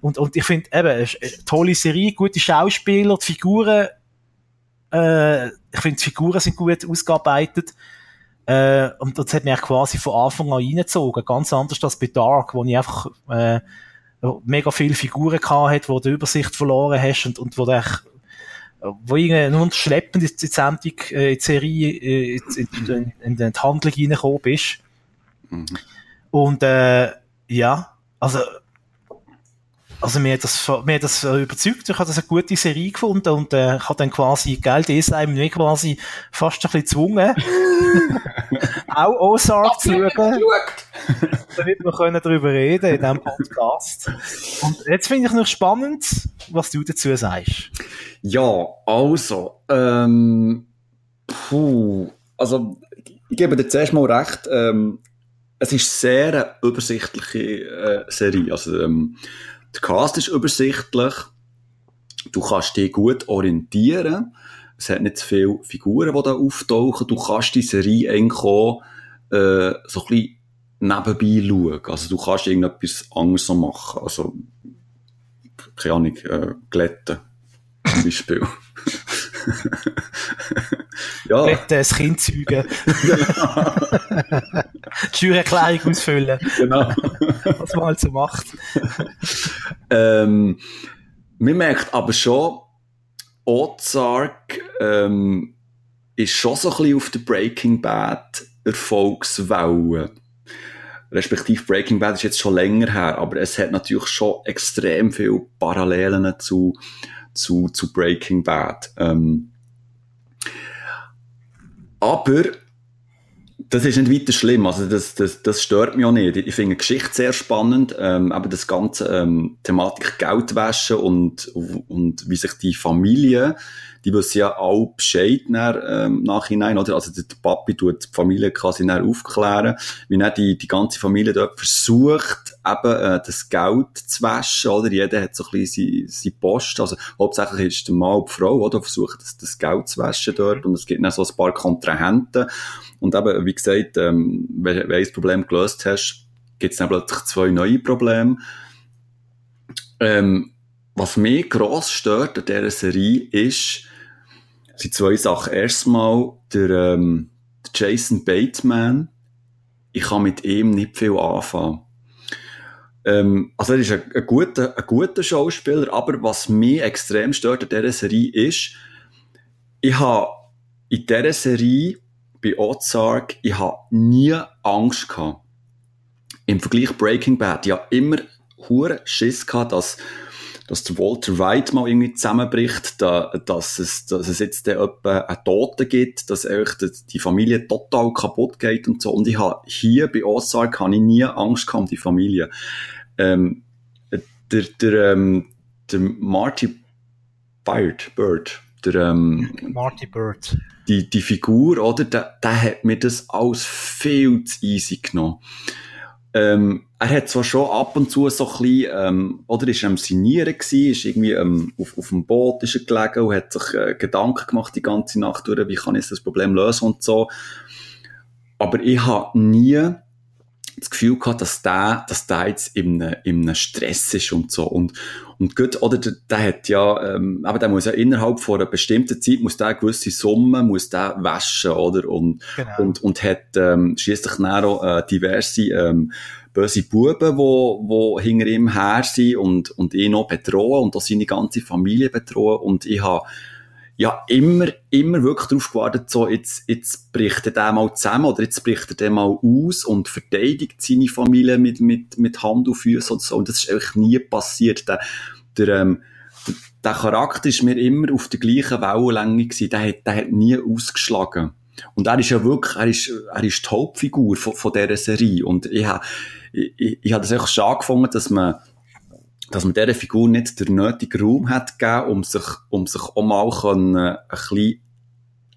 Und, und ich finde eben, eine tolle Serie, gute Schauspieler, die Figuren, äh, ich finde, die Figuren sind gut ausgearbeitet. Äh, und das hat mich quasi von Anfang an reingezogen. Ganz anders als bei Dark, wo ich einfach äh, mega viele Figuren hatte, wo du die Übersicht verloren hast und, und wo du echt wo irgendwie nur schleppend in die Sendung, äh, in die Serie, äh, in, in, in, in die Handlung reingekommen bist. Mhm. Und äh, ja, also also mir hat das, mir hat das überzeugt, ich habe das eine gute Serie gefunden und äh, ich habe dann quasi Geld ist einem mir quasi fast ein bisschen gezwungen, auch Ozark zu schauen, damit wir können darüber reden in diesem Podcast. Und jetzt finde ich noch spannend, was du dazu sagst. Ja, also, ähm, puh, also ich gebe dir zuerst mal recht, ähm, es ist sehr eine übersichtliche äh, Serie, also ähm, der Cast ist übersichtlich. Du kannst dich gut orientieren. Es hat nicht zu viele Figuren, die da auftauchen. Du kannst die Serie eigentlich auch, äh, so ein bisschen nebenbei schauen. Also du kannst irgendetwas anderes machen. Also, keine Ahnung, äh, glätten. Zum Beispiel. ja. Glätten, ein Kind zeugen. die Steuererklärung ausfüllen. Genau. Was man halt so macht. ähm, man merkt aber schon, Ozark ähm, ist schon so ein bisschen auf der Breaking Bad Erfolgswelle. Respektive Breaking Bad ist jetzt schon länger her, aber es hat natürlich schon extrem viele Parallelen zu, zu, zu Breaking Bad. Ähm, aber das ist nicht weiter schlimm. Also das, das, das stört mich auch nicht. Ich finde die Geschichte sehr spannend. Ähm, aber das ganze ähm, Thematik Geldwäsche und, und wie sich die Familie, die wissen ja auch Bescheid nach, ähm, nachhinein, oder? Also der Papi tut die Familie quasi nach aufklären, wie dann die, die ganze Familie dort versucht, eben äh, das Geld zu waschen, oder? Jeder hat so ein bisschen seine, seine Post. Also hauptsächlich ist der Mann und die Frau, oder? Versucht das, das Geld zu waschen dort. Und es gibt dann so ein paar Kontrahenten. Und eben, wie gesagt, ähm, wenn, wenn du ein Problem gelöst hast, gibt es dann plötzlich zwei neue Probleme. Ähm, was mich gross stört an dieser Serie ist, sind zwei Sachen. Erstmal der, ähm, der Jason Bateman. Ich kann mit ihm nicht viel anfangen. Ähm, also er ist ein, ein, guter, ein guter Schauspieler, aber was mich extrem stört an dieser Serie ist, ich habe in dieser Serie bei Ozark, ich habe nie Angst gehabt. Im Vergleich Breaking Bad, ich habe immer hure Schiss gehabt, dass, dass der Walter White mal irgendwie zusammenbricht, da, dass, es, dass es jetzt da etwa einen Toten gibt, dass echt die Familie total kaputt geht und so. Und ich habe hier bei Ozark habe ich nie Angst gehabt um die Familie. Ähm, der, der, ähm, der Marty Bird, Bird der, ähm, Marty Bird die, die Figur, oder, der, der hat mir das alles viel zu easy genommen. Ähm, er hat zwar schon ab und zu so ein bisschen, ähm, oder ist am Sinieren gewesen, ist irgendwie ähm, auf, auf dem Boot ist er gelegen und hat sich äh, Gedanken gemacht die ganze Nacht durch, wie kann ich das Problem lösen und so. Aber ich habe nie das Gefühl gehabt, dass der, dass der jetzt in einem, in einem Stress ist und so. Und, und gut, oder der, der hat ja, ähm, aber der muss ja innerhalb von einer bestimmten Zeit, muss der gewisse Summe, muss der waschen, oder? Und, genau. und, und hat, ähm, schliesslich auch, äh, diverse, ähm, böse Buben, wo, wo hinter ihm her sind und, und ihn noch bedrohen und auch seine ganze Familie bedrohen. Und ich habe, ja, immer, immer wirklich darauf gewartet, so, jetzt, jetzt bricht er den mal zusammen oder jetzt bricht er den mal aus und verteidigt seine Familie mit, mit, mit Hand und Füßen und so. Und das ist eigentlich nie passiert. Der, der, ähm, der, der Charakter ist mir immer auf der gleichen Wellenlänge gewesen. Der hat, der hat nie ausgeschlagen. Und er ist ja wirklich, er ist, er ist die Hauptfigur von, von dieser Serie. Und ich habe, ich, ich, ich habe das echt schade gefunden, dass man, dass man dieser Figur nicht den nötigen Raum hat gegeben, um sich, um sich auch mal können, ein bisschen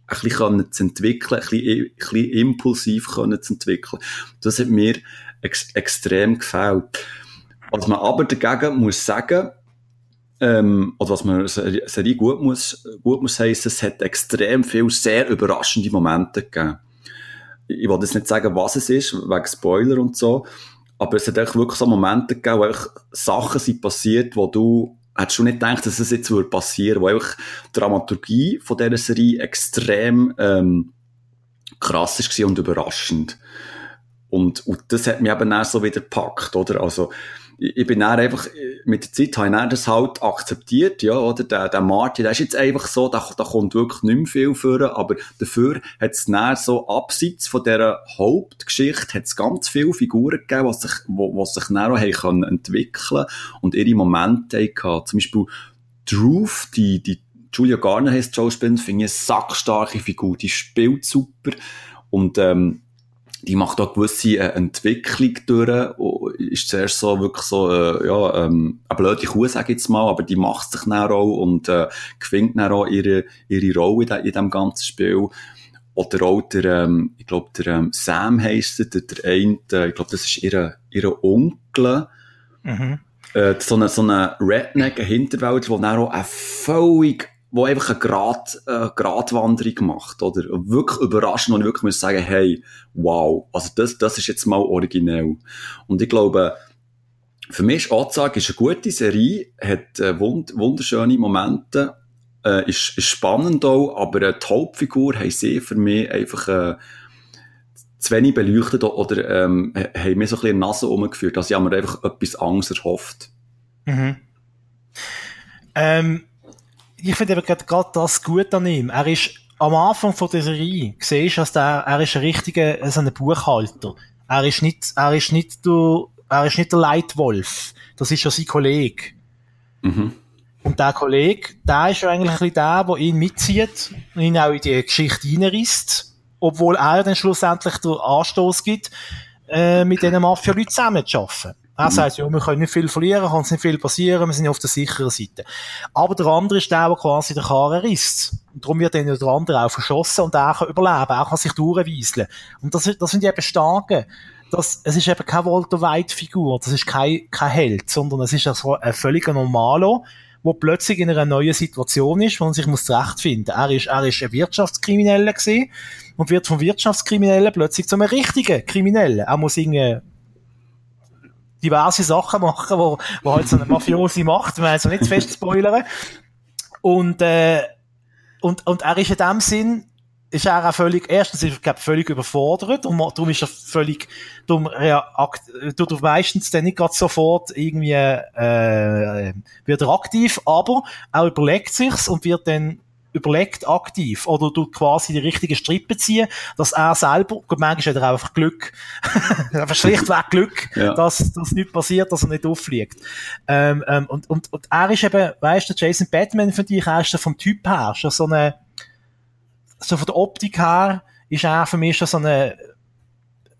ein bisschen zu entwickeln, ein bisschen, ein bisschen impulsiv können zu entwickeln. Das hat mir ex extrem gefällt. Was man aber dagegen muss sagen, ähm, oder was man Serie gut muss, gut muss heissen, es hat extrem viele sehr überraschende Momente gegeben. Ich will jetzt nicht sagen, was es ist, wegen Spoiler und so, aber es hat echt wirklich so Momente gegeben, wo einfach Sachen sind passiert, wo du hättest du nicht gedacht, dass es jetzt würde passieren, wo einfach die Dramaturgie von dieser Serie extrem ähm, krass ist und überraschend. Und, und das hat mich eben dann so wieder gepackt, oder? Also, ich bin dann einfach, mit der Zeit habe ich dann das halt akzeptiert, ja, oder? Der, der Martin, der ist jetzt einfach so, da, da kommt wirklich nicht mehr viel vor, aber dafür hat es dann so abseits von dieser Hauptgeschichte, hat es ganz viele Figuren gegeben, die sich, wo, wo sich dann auch haben entwickeln und ihre Momente hatten. Zum Beispiel Druth, die, die Julia Garner heisst Joe Spence, finde ich eine sackstarke Figur, die spielt super und, ähm, die macht auch gewisse äh, Entwicklung durch, ist zuerst so wirklich so, äh, ja, ähm, eine blöde Kuh, sag ich jetzt mal, aber die macht sich dann auch und äh, gewinnt dann auch ihre, ihre Rolle in, in diesem ganzen Spiel. Oder auch der, ähm, ich glaube, der ähm, Sam heisst er, der, der eine, äh, ich glaube, das ist ihre, ihre Onkel. Mhm. Äh, so eine, so eine Redneck, eine Hinterwelt, die dann auch eine völlig wo einfach eine Grad, äh, Gratwanderung macht, oder? Wirklich überraschend, und ich wirklich muss sagen, hey, wow, also das, das ist jetzt mal originell. Und ich glaube, für mich ist Ozark ist eine gute Serie, hat äh, wund wunderschöne Momente, äh, ist, ist spannend auch, aber äh, die Hauptfigur haben sie für mich einfach äh, zu wenig beleuchtet oder ähm, haben mir so ein bisschen Nase umgeführt. Also ich mir einfach etwas Angst erhofft. Mhm. Ähm ich finde eben gerade das gut an ihm. Er ist am Anfang von der Serie, siehst du, dass der, er ist ein richtiger, so ein Buchhalter. Er ist nicht, er ist nicht der, er ist nicht der Leitwolf. Das ist ja sein Kollege. Mhm. Und der Kollege, der ist ja eigentlich ein bisschen der, der ihn mitzieht und ihn auch in die Geschichte reinrisst, obwohl er dann schlussendlich den Anstoß gibt, äh, mit diesen Mafia-Leuten zusammenzuarbeiten. Er mhm. sagt, ja, wir können nicht viel verlieren, kann nicht viel passieren, wir sind auf der sicheren Seite. Aber der andere ist der, der quasi den Karren risst. Und darum wird dann der andere auch verschossen und er kann überleben, er kann sich durchweiseln. Und das, das sind eben starke. Das, es ist eben keine Walter White-Figur, das ist kein, kein Held, sondern es ist also ein völliger Normalo, der plötzlich in einer neuen Situation ist, wo man sich muss zurechtfinden. Er ist, er ist ein Wirtschaftskrimineller gewesen und wird vom Wirtschaftskriminellen plötzlich zu einem richtigen Kriminellen. Er muss irgendwie diverse Sachen machen, wo, wo halt so eine Mafiosi macht, wir also nicht zu fest spoilern. Und, äh, und, und er ist in dem Sinn, ist er auch völlig, erstens ist er, völlig überfordert und darum ist er völlig, darum, ja, tut er meistens dann nicht gerade sofort irgendwie, äh, wird er aktiv, aber er überlegt sich's und wird dann überlegt aktiv oder du quasi die richtige Strippe ziehen, dass er selber, gut, manchmal hat er einfach Glück, einfach schlichtweg Glück, ja. dass das nicht passiert, dass er nicht auffliegt. Ähm, ähm, und, und, und er ist eben, weißt du, Jason Batman für dich, er ist vom Typ her, schon so eine, so von der Optik her, ist er für mich schon so eine,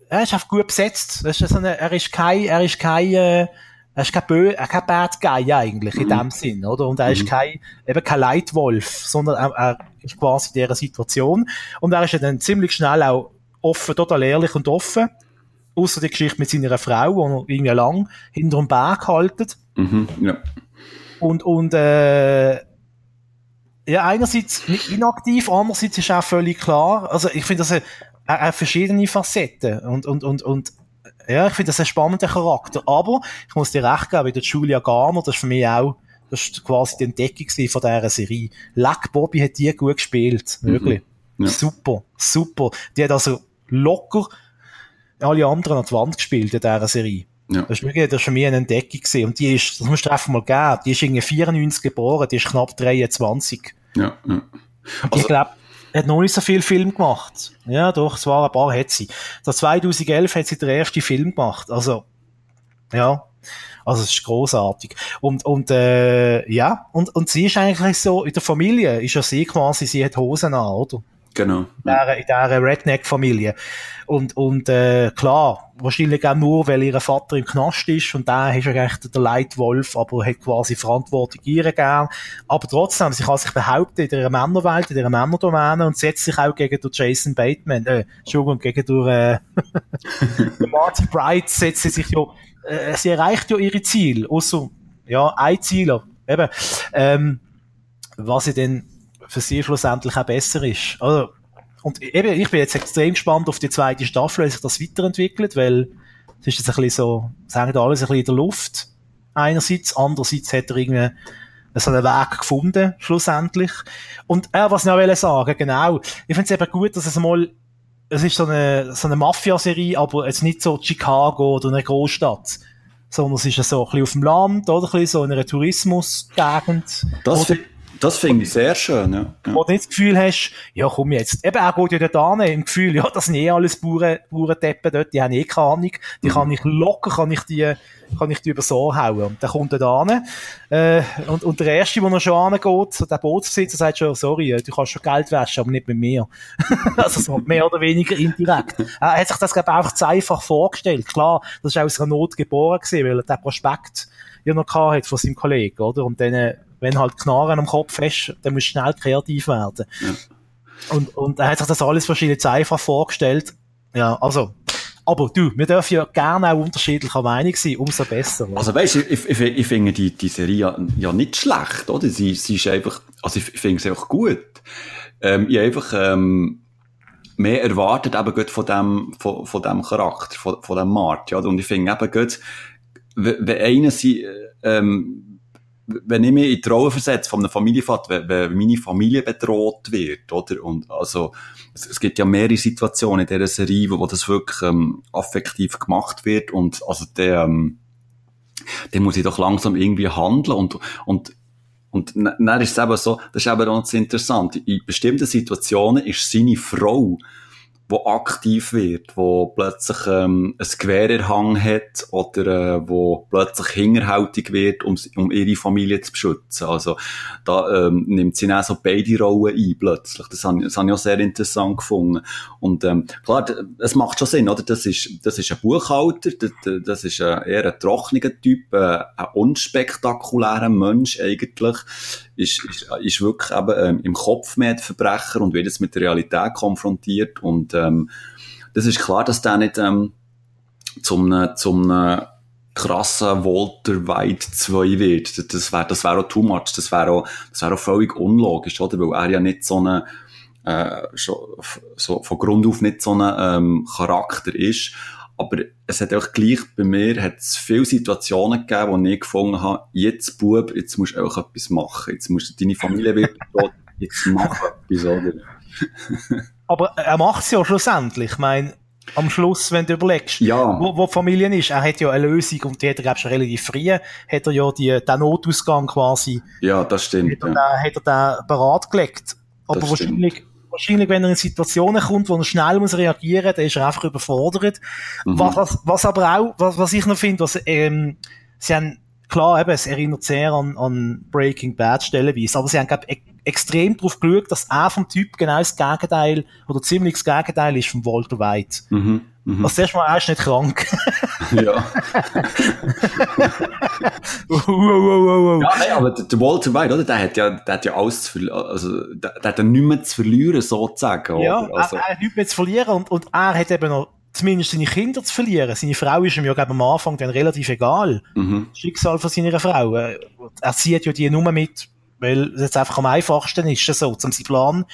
er ist einfach gut besetzt, das ist so eine, er ist kein, er ist kein, äh, er ist kein, Bö äh, kein Bad Guy eigentlich, in mhm. dem Sinn, oder? Und er mhm. ist kein, eben kein Leitwolf, sondern er, er ist quasi in dieser Situation. Und er ist ja dann ziemlich schnell auch offen, total ehrlich und offen. Außer die Geschichte mit seiner Frau, die er irgendwie lang hinter dem Berg haltet. Mhm, ja. Und, und, äh, ja, einerseits nicht inaktiv, andererseits ist auch völlig klar, also ich finde, dass er, er, er verschiedene Facetten und, und, und, und ja, ich finde das ein spannender Charakter. Aber ich muss dir recht geben, wie der Julia Garner, das ist für mich auch, das ist quasi die Entdeckung von dieser Serie. Leck Bobby hat die gut gespielt. Mhm. Wirklich. Mhm. Ja. Super, super. Die hat also locker alle anderen an die Wand gespielt in dieser Serie. Ja. Das ist wirklich, das ist für mich eine Entdeckung gewesen. Und die ist, das musst du einfach mal geben, die ist irgendwie 94 geboren, die ist knapp 23. Ja, ja. Also, ich glaube, hat noch nicht so viel Film gemacht. Ja, doch, es war ein paar, hat sie. Das 2011 hat sie den ersten Film gemacht. Also, ja. Also, es ist großartig. Und, und, äh, ja. Und, und sie ist eigentlich so, in der Familie ist ja sie quasi, sie hat Hosen an, oder? Genau. Dieser, in dieser Redneck-Familie. Und, und äh, klar, wahrscheinlich auch nur, weil ihr Vater im Knast ist und der ist ja eigentlich der Leitwolf, aber hat quasi Verantwortung ihr gern. Aber trotzdem, sie kann sich behaupten in ihrer Männerwelt, in ihrer Männerdomäne und setzt sich auch gegen den Jason Bateman, äh, Entschuldigung, gegen den, äh, Marty Bright setzt sie sich ja, äh, sie erreicht ja ihre Ziele, außer, ja, ein Zieler, eben, ähm, was sie denn für sie schlussendlich auch besser ist. Also, und eben, ich bin jetzt extrem gespannt auf die zweite Staffel, wie sich das weiterentwickelt, weil es ist jetzt ein bisschen so, sagen alles ein bisschen in der Luft. Einerseits, andererseits hat er irgendwie so einen Weg gefunden, schlussendlich. Und, äh, was ich noch sagen, genau. Ich finde es eben gut, dass es mal, es ist so eine, so eine Mafia-Serie, aber jetzt nicht so Chicago oder eine Großstadt sondern es ist ja so ein bisschen auf dem Land, oder ein bisschen so in einer Tourismusgegend. Das finde das finde ich sehr schön, ja. ja. Wo du nicht das Gefühl hast, ja komm jetzt, eben auch geht ja dort hin, im Gefühl, ja, das sind eh alles Bauern, Bauernteppen dort, die haben eh keine Ahnung, die mhm. kann ich locker, kann ich die, kann ich die übers Ohr hauen. Und dann kommt er da hin, äh, und, und der Erste, der noch schon angeht, so der Bootsbesitzer sagt schon, sorry, du kannst schon Geld waschen, aber nicht mit mir. also so mehr oder weniger indirekt. Er hat sich das, glaube ich, einfach zu einfach vorgestellt. Klar, das ist aus einer Not geboren gewesen, weil er den Prospekt ja noch gehabt hat von seinem Kollegen, oder? Und dann, wenn halt Knarren am Kopf hast, dann musst du schnell kreativ werden. Ja. Und, und er hat sich das alles wahrscheinlich einfach vorgestellt. Ja, also, aber du, wir dürfen ja gerne auch unterschiedlicher Meinung sein, umso besser. Oder? Also weißt du, ich, ich, ich finde die, die Serie ja, ja nicht schlecht, oder? Sie, sie ist einfach, also ich, ich finde sie einfach gut. Ähm, ich einfach, ähm, mehr erwartet eben gut von dem, von, von dem Charakter, von, von dem Markt, ja. Und ich finde eben gut, wenn einer sie, ähm, wenn ich mich in die Rolle versetze von einem Familienvater, wenn, wenn meine Familie bedroht wird, oder? Und also, es, es gibt ja mehrere Situationen in dieser Serie, wo, wo das wirklich ähm, affektiv gemacht wird und also der, ähm, dann muss ich doch langsam irgendwie handeln und, und und dann ist es eben so, das ist eben auch interessant. In bestimmten Situationen ist seine Frau wo aktiv wird, wo plötzlich ähm, ein Gewehrerhang hat oder äh, wo plötzlich hinterhältig wird, um, um ihre Familie zu beschützen. Also da ähm, nimmt sie dann so beide Rollen ein plötzlich. Das habe, habe ich auch sehr interessant gefunden. Und ähm, klar, es macht schon Sinn, oder? Das ist, das ist ein Buchhalter, das, das ist ein, eher ein trockener Typ, äh, ein unspektakulärer Mensch eigentlich, ist, ist, ist wirklich eben ähm, im Kopf mehr der Verbrecher und wird jetzt mit der Realität konfrontiert und ähm, das ist klar, dass der nicht ähm, zum, zum krassen Walter White 2 wird. Das wäre das wär auch too much. Das wäre auch, das wär auch völlig unlogisch, oder? Weil er ja nicht so eine, äh, schon, so, von Grund auf nicht so ein ähm, Charakter ist. Aber es hat auch gleich bei mir hat es viele Situationen gegeben, wo ich gefunden habe, jetzt Bub, jetzt musst du auch etwas machen. Jetzt musst du deine Familie wieder jetzt mach etwas, oder? Aber er macht es ja schlussendlich. Ich meine, am Schluss, wenn du überlegst, ja. wo, wo die Familie ist, er hat ja eine Lösung und die hat er, glaube ich, relativ früh, hat er ja die, den Notausgang quasi. Ja, das stimmt. Hat er, ja. den, hat er den parat gelegt. Aber das wahrscheinlich, stimmt. Wahrscheinlich, wenn er in Situationen kommt, wo er schnell muss reagieren, dann ist er einfach überfordert. Mhm. Was, was aber auch, was, was ich noch finde, was, ähm, sie haben, klar, eben, es erinnert sehr an, an Breaking Bad stellenweise, aber sie haben, glaube extrem darauf geschaut, dass er vom Typ genau das Gegenteil oder ziemlich das Gegenteil ist von Walter White. Mhm. Mhm. Also erstmal, er ist nicht krank. ja. wow, wow, wow, wow. Ja, nein, aber der Walter White, oder? Der hat ja, der hat ja alles zu verlieren, also, der, der hat ja nichts mehr zu verlieren, sozusagen, Ja, Also. er, er hat nichts mehr zu verlieren und, und er hat eben noch zumindest seine Kinder zu verlieren. Seine Frau ist ihm ja, glaube am Anfang dann relativ egal. Mhm. Schicksal von seiner Frau. Er zieht ja die Nummer mit weil es jetzt einfach am einfachsten ist, so, um seinen Plan,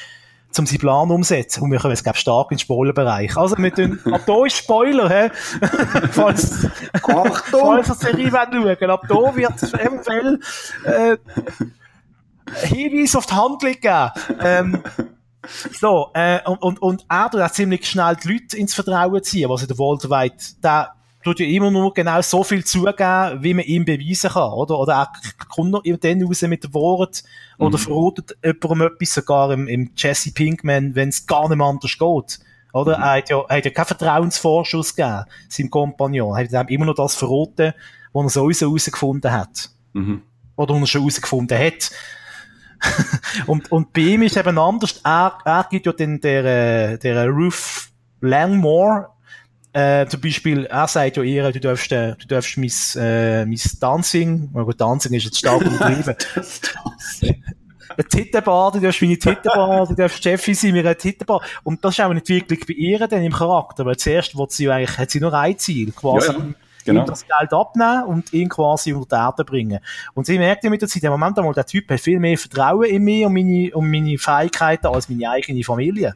um seinen Plan umsetzen. Und wir kommen jetzt, glaube stark in den Spoilerbereich. Also, mit den, ab da ist Spoiler, hä? falls, Achtung! falls ihr Serie schauen ab da wird es eventuell, äh, Hinweis auf die Handlung geben. Ähm, so, äh, und, und, und er tut auch ziemlich schnell die Leute ins Vertrauen ziehen, was in der White, der tut ja immer nur genau so viel zugeben, wie man ihm beweisen kann, oder? Oder er kommt noch dann raus mit dem Wort oder Mhm. verrotet jemandem etwas, sogar im, im Jesse Pinkman, wenn es gar nicht anders geht. Oder? Mhm. Er hat ja, er hat ja keinen Vertrauensvorschuss gegeben, seinem Kompagnon. Er hat ihm immer noch das verroten, was er sowieso herausgefunden hat. Mhm. Oder was er schon herausgefunden hat. und, und bei ihm ist eben anders. Er, er gibt ja den, der, äh, der Ruth Langmore, äh, zum Beispiel, er sagt ja ihr, du darfst, äh, du darfst mein, äh, mein Dancing, gut, Dancing ist jetzt stark untertrieben, eine Tittenbar, du darfst meine Tittenbar, du darfst Jeffy sein, mir eine Tittenbar. Und das ist auch eine Entwicklung bei ihr dann im Charakter, weil zuerst wird sie eigentlich, hat sie nur ein Ziel, quasi. Ja, ja, genau. das Geld abnehmen und ihn quasi unter die Erde bringen. Und sie merkt ja mit der Zeit, im Moment einmal, der Typ hat viel mehr Vertrauen in mich und meine, und meine Fähigkeiten als meine eigene Familie.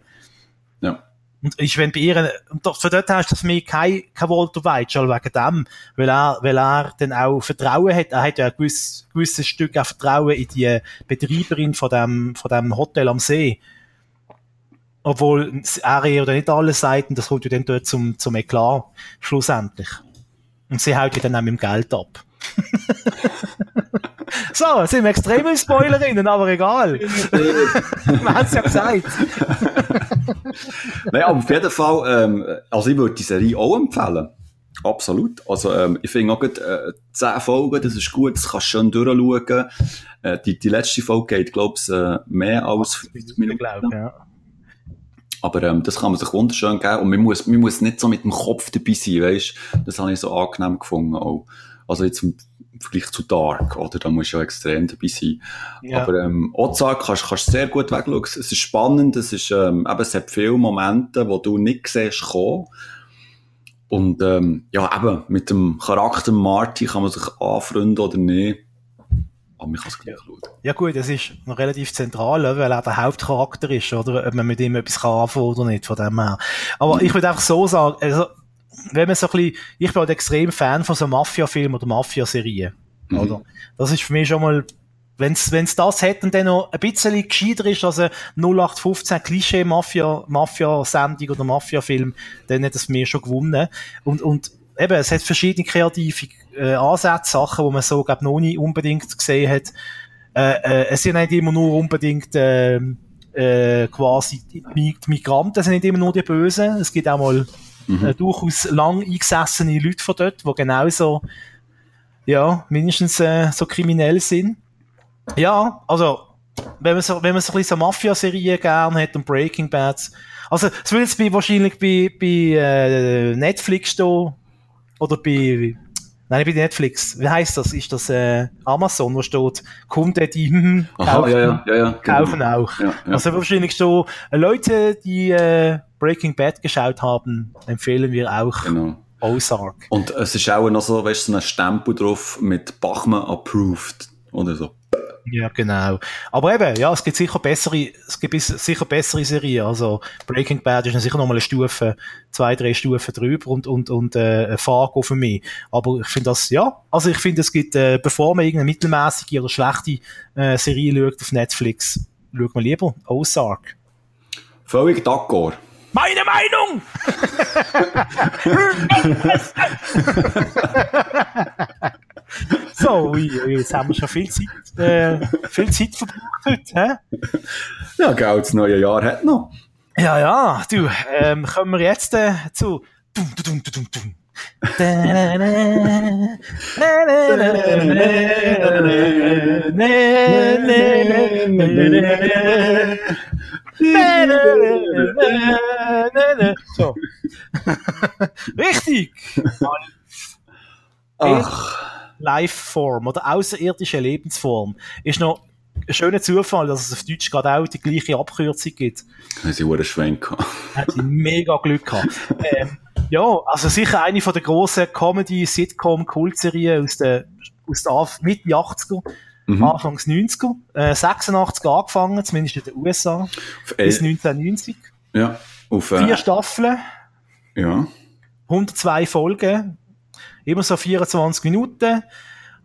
Und ich, wenn bei ihr, und von dort her ist das mir kein, kein Walter White, schon wegen dem, weil er, weil er dann auch Vertrauen hat, er hat ja ein gewisses, gewisses Stück auch Vertrauen in die Betreiberin von dem, von dem Hotel am See. Obwohl er ihr oder nicht alles sagt, und das kommt ja dann dort zum, zum Eklat, schlussendlich. Und sie haut ja dann auch mit dem Geld ab. so, sind wir extreme Spoilerinnen, aber egal. wir haben es ja gesagt. Nein, aber auf jeden Fall, ähm, also ich würde die Serie auch empfehlen. Absolut. Also, ähm, ich finde auch gut, äh, 10 Folgen, das ist gut, das kannst du schön durchschauen. Äh, die, die letzte Folge geht, glaub ich, äh, mehr als 50 Minuten. glaube ja. Aber ähm, das kann man sich wunderschön geben und man muss, man muss nicht so mit dem Kopf dabei sein, weißt Das habe ich so angenehm gefunden auch. Also jetzt im Vergleich zu Dark, oder? Da musst du ja extrem dabei sein. Ja. Aber ähm, Ozark kannst du sehr gut wegschauen. Es ist spannend, es ist, ähm, eben, es hat viele Momente, wo du nicht siehst kommen. Und ähm, ja, eben, mit dem Charakter Marty kann man sich anfreunden oder nicht. Aber man kann es gleich schauen. Ja gut, das ist noch relativ zentral, weil er der Hauptcharakter ist, oder? Ob man mit ihm etwas kann anfangen oder nicht, von dem her. Aber ich würde einfach so sagen, also, wenn man so ein bisschen, ich bin halt extrem Fan von so Mafia-Filmen oder Mafia-Serien, Mhm. oder? Das ist für mich schon mal, wenn's, wenn's das hat und dann noch ein bisschen gescheiter ist als ein 0815 Klischee-Mafia, Mafia-Sendung oder Mafia-Film, dann hat es mich schon gewonnen. Und, und eben, es hat verschiedene kreative äh, Ansätze, Sachen, wo man so, glaub, noch nie unbedingt gesehen hat. Äh, äh, es sind nicht immer nur unbedingt äh, äh, quasi die, Mi- die Migranten sind nicht immer nur die Bösen. Es gibt auch mal äh, durchaus lang eingesessene Leute von dort, die genauso ja, mindestens äh, so kriminell sind. Ja, also wenn man so, wenn man so ein bisschen so Mafia-Serien gerne hat und Breaking Bad, also es würde jetzt bei, wahrscheinlich bei, bei äh, Netflix stehen oder bei Nein, bei Netflix. Wie heißt das? Ist das äh, Amazon, wo steht, Kunden, die hm, Aha, kaufen, ja, ja, ja, ja. genau. kaufen auch. Ja, ja. Also wahrscheinlich so äh, Leute, die äh, Breaking Bad geschaut haben, empfehlen wir auch Genau. Ozark. Und es ist auch noch so, weißt du, so ein Stempel drauf mit Bachmann approved. Oder so. Ja, genau. Aber eben, ja, es gibt sicher bessere, es gibt sicher bessere Serien. Also Breaking Bad ist dann sicher nochmal eine Stufe, zwei, drei Stufen drüber und, und, und äh, Fargo für mich. Aber ich finde das, ja, also ich finde, es gibt, äh, bevor man irgendeine mittelmäßige oder schlechte äh, Serie schaut auf Netflix, schaut man lieber Ozark. Völlig d'accord. Meine Meinung! so, ui, ui, jetzt haben wir schon viel Zeit, äh, viel Zeit verbraucht heute, hä? Ja, gell, das neue Jahr hat noch. Ja, ja, du, ähm, kommen wir jetzt äh, zu. Dum, dum, dum, dum, so. Richtig! Ach. Lifeform oder außerirdische Lebensform ist noch ein schöner Zufall, dass es auf Deutsch gerade auch die gleiche Abkürzung gibt. Haben sie einen Schwenk gehabt. Haben mega Glück gehabt. ähm, ja, also sicher eine von der grossen Comedy-Sitcom-Kultserien aus der, aus der Mitte 80er Mhm. Anfangs 90er, äh, 86 angefangen, zumindest in den USA, Auf bis el- 1990. ja, auf, Vier äh, Staffeln, ja. 102 Folgen, immer so 24 Minuten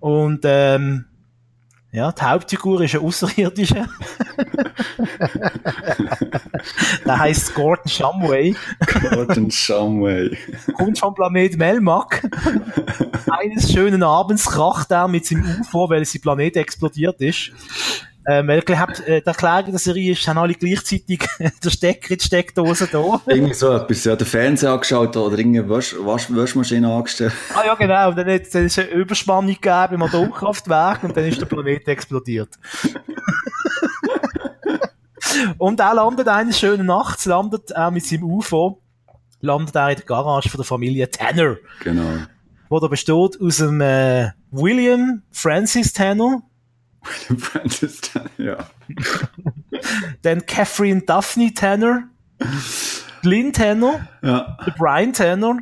und ähm, Ja, die Hauptfigur ist ein Außerirdischer. der heißt Gordon Shumway. Gordon Shumway. Kommt vom Planet Melmac. Eines schönen Abends kracht er mit seinem UFO, weil sein Planet explodiert ist. Ähm, ich glaube, äh, der Erklärung der Serie ist, haben alle gleichzeitig den Stecker in die Steckdose da. Irgendwie so etwas, ja, den Fernseher angeschaut oder irgendeine Wasch, Wasch, Waschmaschine angestellt. Ah ja, genau. Und dann hat es eine Überspannung gegeben im Atomkraftwerk und dann ist der Planet explodiert. und er landet eines schönen Nachts, landet er mit seinem UFO, landet er in der Garage von der Familie Tanner. Genau. Wo der besteht aus dem äh, William Francis Tanner, William Francis Tanner, ja. dann Catherine Daphne Tanner, Lynn Tanner, Ja. der Brian Tanner.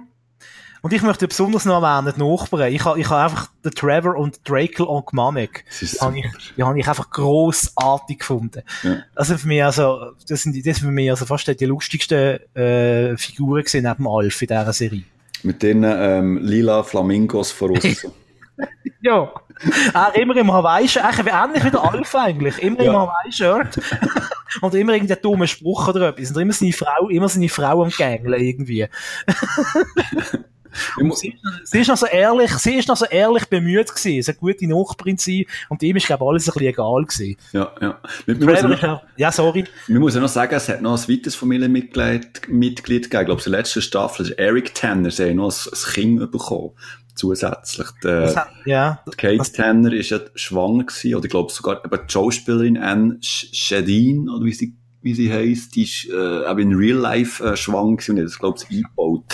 Und ich möchte besonders noch erwähnen, die Nachbarn. Ich habe ich ha einfach den Trevor und Drakel. Das ist Die habe ich, die einfach grossartig gefunden. Ja. Also für mich, also, das sind, das sind für mich also fast die lustigsten, äh, Figuren gewesen neben Alf in dieser Serie. Mit den ähm, lila Flamingos voraus. Ja. Er immer im Hawaii-Shirt, ähnlich wie der Alf eigentlich. Immer im Ja. Hawaii-Shirt. und immer irgendein dummer Spruch oder etwas. Und immer seine Frau, immer seine Frau am Gängeln irgendwie. Sie ist, noch- sie ist noch so ehrlich, sie ist noch so ehrlich bemüht gewesen. Sie eine gute Nachbarin sein. Und ihm ist, glaube ich, alles ein bisschen egal gewesen. ja, ja. Wir, wir, noch, ja, sorry. wir müssen noch sagen, es hat noch ein weiteres Familienmitglied Mitglied gegeben. Ich glaube, in der letzten Staffel ist Eric Tanner. Sie haben noch ein, ein Kind bekommen. Zusätzlich. Hat, ja. Kate Tanner ist ja schwanger gewesen, oder ich glaube sogar eben die Schauspielerin Anne Sh- Shadeen, oder wie sie, wie sie heisst, die ist äh, eben in Real Life äh, schwanger gewesen und hat das, glaube ich, eingebaut.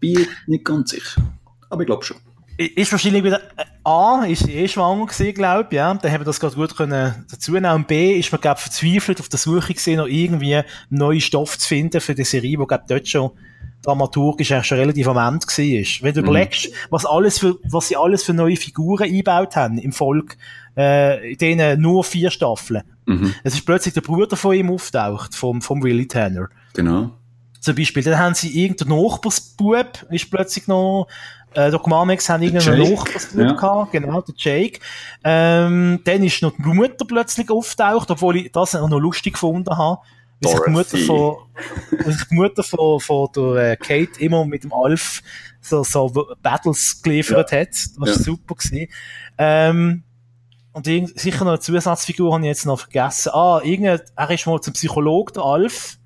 Bin jetzt nicht ganz sicher. Aber ich glaube schon. Ist wahrscheinlich wieder, äh, A, ist sie eh schwanger gewesen, glaube ich, ja. Dann haben wir das gerade gut können dazu nehmen. Und B, ist man, glaube ich, verzweifelt auf der Suche gewesen, noch irgendwie neuen Stoff zu finden für die Serie, wo, glaube ich, dort schon dramaturgisch eigentlich schon relativ am Ende ist. Wenn du Mhm. überlegst, was alles für, was sie alles für neue Figuren eingebaut haben im Volk, äh, in denen nur vier Staffeln. Mhm, Es ist plötzlich der Bruder von ihm auftaucht, vom, vom Willie Tanner. genau. Zum Beispiel, dann haben sie irgendeinen Nachbarsbub, ist plötzlich noch, äh, Dogmamics haben irgendeinen Nachbarsbub ja. gehabt, genau, der Jake. Ähm, dann ist noch die Mutter plötzlich auftaucht, obwohl ich das auch noch lustig gefunden habe. Wie sich die Mutter von, wie sich die Mutter von, von der äh, Kate immer mit dem Alf so, so Battles geliefert hat. Das war Ja. super gewesen. Ähm, und sicher noch eine Zusatzfigur habe ich jetzt noch vergessen. Ah, irgendein, er ist mal zum Psychologe, der Alf.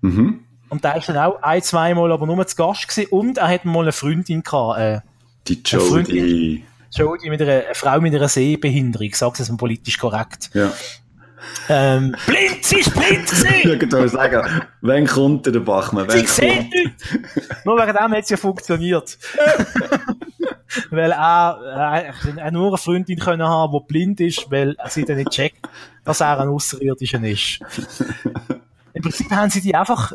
Mhm. Und der ist dann auch ein, zweimal aber nur zu Gast gewesen. Und er hat mal eine Freundin gehabt, äh, Die Freundin. Jodie. Jodie mit einer, eine Frau mit einer Sehbehinderung, sagt es mal politisch korrekt. Ja. Ähm, blind, sie blind Ich gewesen! wollte gerade sagen, wann kommt der Bachmann? Sie kommt? nichts! Nur wegen dem hat es ja funktioniert. weil er, äh, er nur eine Freundin können haben, die blind ist, weil er sie dann nicht checkt, dass er ein Außerirdischer ist. Im Prinzip haben sie die einfach,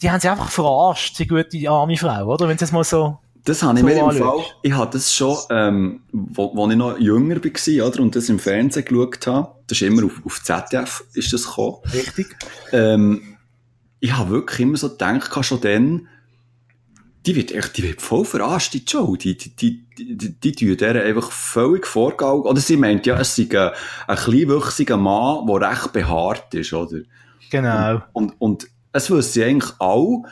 die haben sie einfach verarscht, die gute arme Frau, oder? Wenn sie es mal so, Das habe ich mir im. Fall, ich habe das schon, ähm, wo, wo ich noch jünger war, oder, und das im Fernsehen geschaut habe, das ist immer auf, auf ZDF, ist das gekommen. richtig. Ähm, ich habe wirklich immer so gedacht, schon dann, die wird echt, die wird voll verarscht, die Joe. Die, die, die, die, die, die tun der einfach völlig vorgaukeln. Oder sie meint ja, es sei ein, ein kleinwüchsiger Mann, der recht behaart ist, oder? Genau. Und, und es wissen eigentlich auch,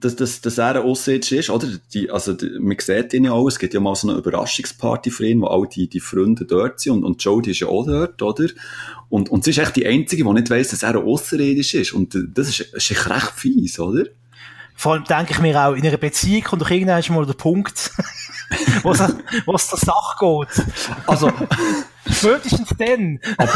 dass, dass, dass er ein Aussiedler ist, oder? Die, also, die, man sieht ihn ja auch, es gibt ja mal so eine Überraschungsparty für ihn, wo all die, die Freunde dort sind, und, und Jodie ist ja auch dort, oder? Und, und sie ist echt die Einzige, die nicht weiss, dass er ein Außerirdisch ist. Und das ist, ist echt recht fies, oder? Vor allem denke ich mir auch, in einer Beziehung kommt doch irgendwann mal der Punkt, wo es, wo es der Sache geht. Also, Spätestens dann. aber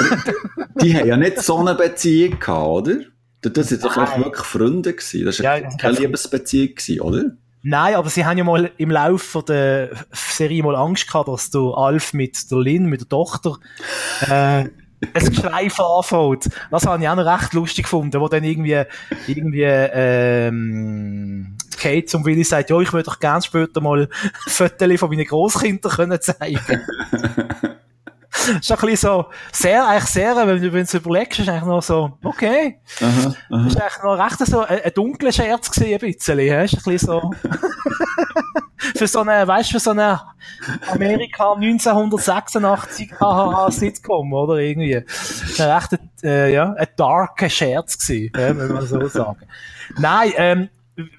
die haben ja nicht so eine Beziehung gehabt, oder? Das sind doch Nein. echt wirklich Freunde gewesen. Das war Ja, keine Liebesbeziehung gewesen, oder? Nein, aber sie haben ja mal im Laufe der Serie mal Angst gehabt, dass der Alf mit der Lynn, mit der Tochter, äh, ein Geschleif anfängt. Das habe ich auch noch recht lustig gefunden, wo dann irgendwie, irgendwie, ähm, Kate zum Willi sagt, ja, ich würde doch gerne später mal Fotos von meinen Großkindern können zeigen. Das ist ein bisschen so, sehr, eigentlich sehr, wenn du, du überlegst, ist eigentlich noch so, okay. Aha, aha. Das ist eigentlich noch recht so ein, ein dunkler Scherz gewesen, ein bisschen? Ist ein bisschen so. für so eine, weißt du, für so eine Amerika 1986 hahaha Sitcom, oder irgendwie. Ein recht, äh, ja, ein darker Scherz gewesen, ja, wenn man so sagen. Nein, ähm,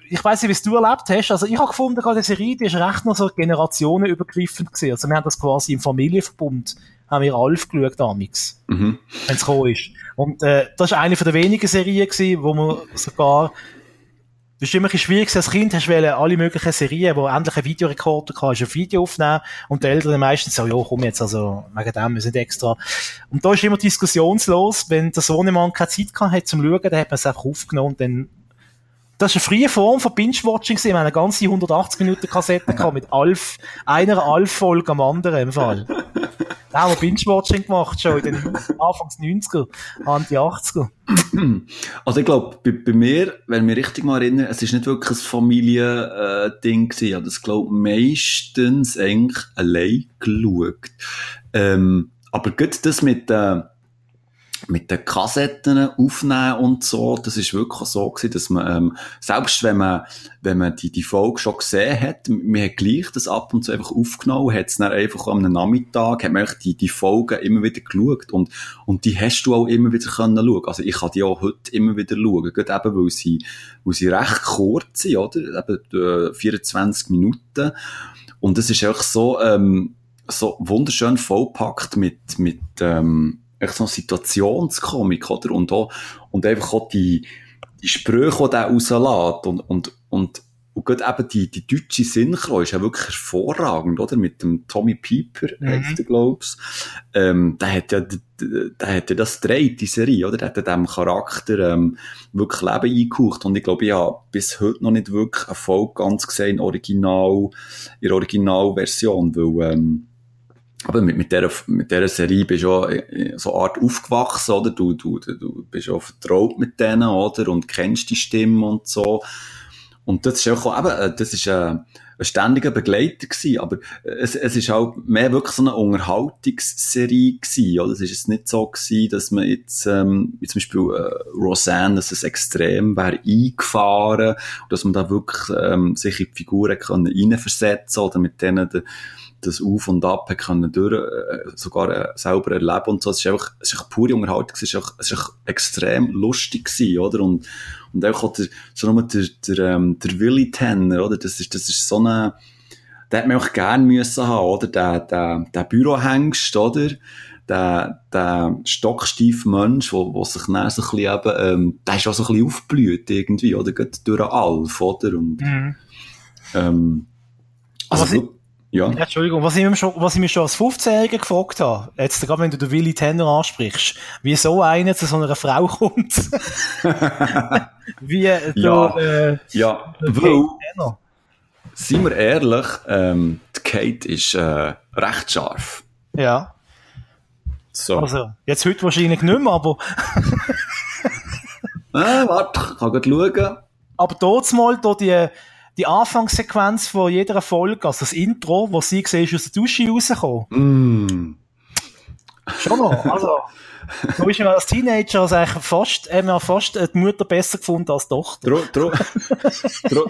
ich weiß nicht, wie es du erlebt hast. Also ich habe gefunden, gerade die Serie, die ist recht noch so generationenübergreifend gewesen. Also wir haben das quasi im Familienverbund, haben wir Alf geschaut damals, Mhm. wenn es gekommen ist. Und äh, das war eine der wenigen Serien gewesen, wo man sogar das ist immer ein bisschen schwierig, als Kind hast du alle möglichen Serien, wo endlich ein Videorekorder kannst, ein Video aufnehmen und die Eltern meistens so, ja, komm jetzt, also, wegen dem, wir sind extra. Und da ist immer diskussionslos, wenn der Sohnemann keine Zeit gehabt hat zum Schauen, dann hat man es einfach aufgenommen und dann das ist eine freie Form von Binge-Watching. Wir haben eine ganze 180 Minuten Kassette gehabt mit Alf, einer Alf-Folge am anderen im Fall. Da haben wir Binge-Watching gemacht, schon in den Anfangs 90er, Anti 80er. Also ich glaube, bei, bei mir, wenn ich mich richtig mal erinnere, es ist nicht wirklich ein Familiending gewesen. Ich habe das, glaube meistens eigentlich allein geschaut. Ähm, aber gut das mit, äh, mit den Kassetten aufnehmen und so, das ist wirklich so gewesen, dass man, ähm, selbst wenn man, wenn man die, die Folge schon gesehen hat, man hat gleich das ab und zu einfach aufgenommen, hat es dann einfach am Nachmittag, hat man die, die Folgen immer wieder geschaut und, und die hast du auch immer wieder können schauen. Also ich kann die auch heute immer wieder schauen, gerade eben, weil sie, weil sie recht kurz sind, oder? Eben, äh, 24 Minuten. Und es ist einfach so, ähm, so wunderschön vollpackt mit, mit, ähm, echt so Situationskomik, oder? Und auch, und einfach auch die, die Sprüche, die der rauslässt und, und, und, und gerade eben die, die deutsche Synchro ist ja wirklich hervorragend, oder? Mit dem Tommy Pieper, Mhm. heisst der, glaub's. Ähm, der hat ja, der hat ja das dreht, die Serie, oder? Der hat ja dem Charakter, ähm, wirklich Leben eingehaucht. Und ich glaube, ich habe bis heute noch nicht wirklich eine Folge ganz gesehen, in Original, in der Originalversion, weil, ähm, aber mit, mit, der, mit dieser Serie bist du auch äh, so Art aufgewachsen, oder? Du, du, du bist auch vertraut mit denen, oder? Und kennst die Stimme und so. Und das ist auch, eben, äh, das ist ein, ein ständiger Begleiter gewesen, aber es, es ist auch mehr wirklich so eine Unterhaltungsserie gewesen, oder? Es ist jetzt nicht so gewesen, dass man jetzt, ähm, wie zum Beispiel äh, Roseanne, dass es extrem wäre eingefahren, dass man da wirklich ähm, sich in die Figuren können reinversetzen oder mit denen de, das Auf und Ab können durch, äh, sogar äh, selber erleben und so. Es ist einfach, es ist einfach pure Unterhaltung, es ist einfach, es ist einfach extrem lustig gewesen, oder? Und, und auch der, so nur der, der, ähm, der Willy Tanner, oder? Das ist, das ist so eine, der hat man auch gern müssen haben, oder? Der, der, der Bürohengst, oder? Der, der stocksteife Mensch, wo, wo sich dann so ein bisschen eben, ähm, der ist auch so ein bisschen aufgeblüht irgendwie, oder? Gerade durch einen Alf, oder? Und, Mhm. ähm, also, wirklich- ja. Ja, Entschuldigung, was ich, mir schon, was ich mich schon als 15-Jähriger gefragt habe, jetzt gerade wenn du den Willy Tanner ansprichst, wie so einer zu so einer Frau kommt. wie äh, Ja. der, äh, Ja, der weil, Tanner. seien wir ehrlich, ähm, die Kate ist äh, recht scharf. Ja, So. also, jetzt heute wahrscheinlich nicht mehr, aber, äh, warte, ich kann gerade schauen. aber dort mal da die, die Anfangssequenz von jeder Folge, also das Intro, wo sie siehst, aus der Dusche rauskommen. Mm. Schon noch, also, da ist mir als Teenager also eigentlich fast, haben wir fast die Mutter besser gefunden als die Tochter. Drum, drum,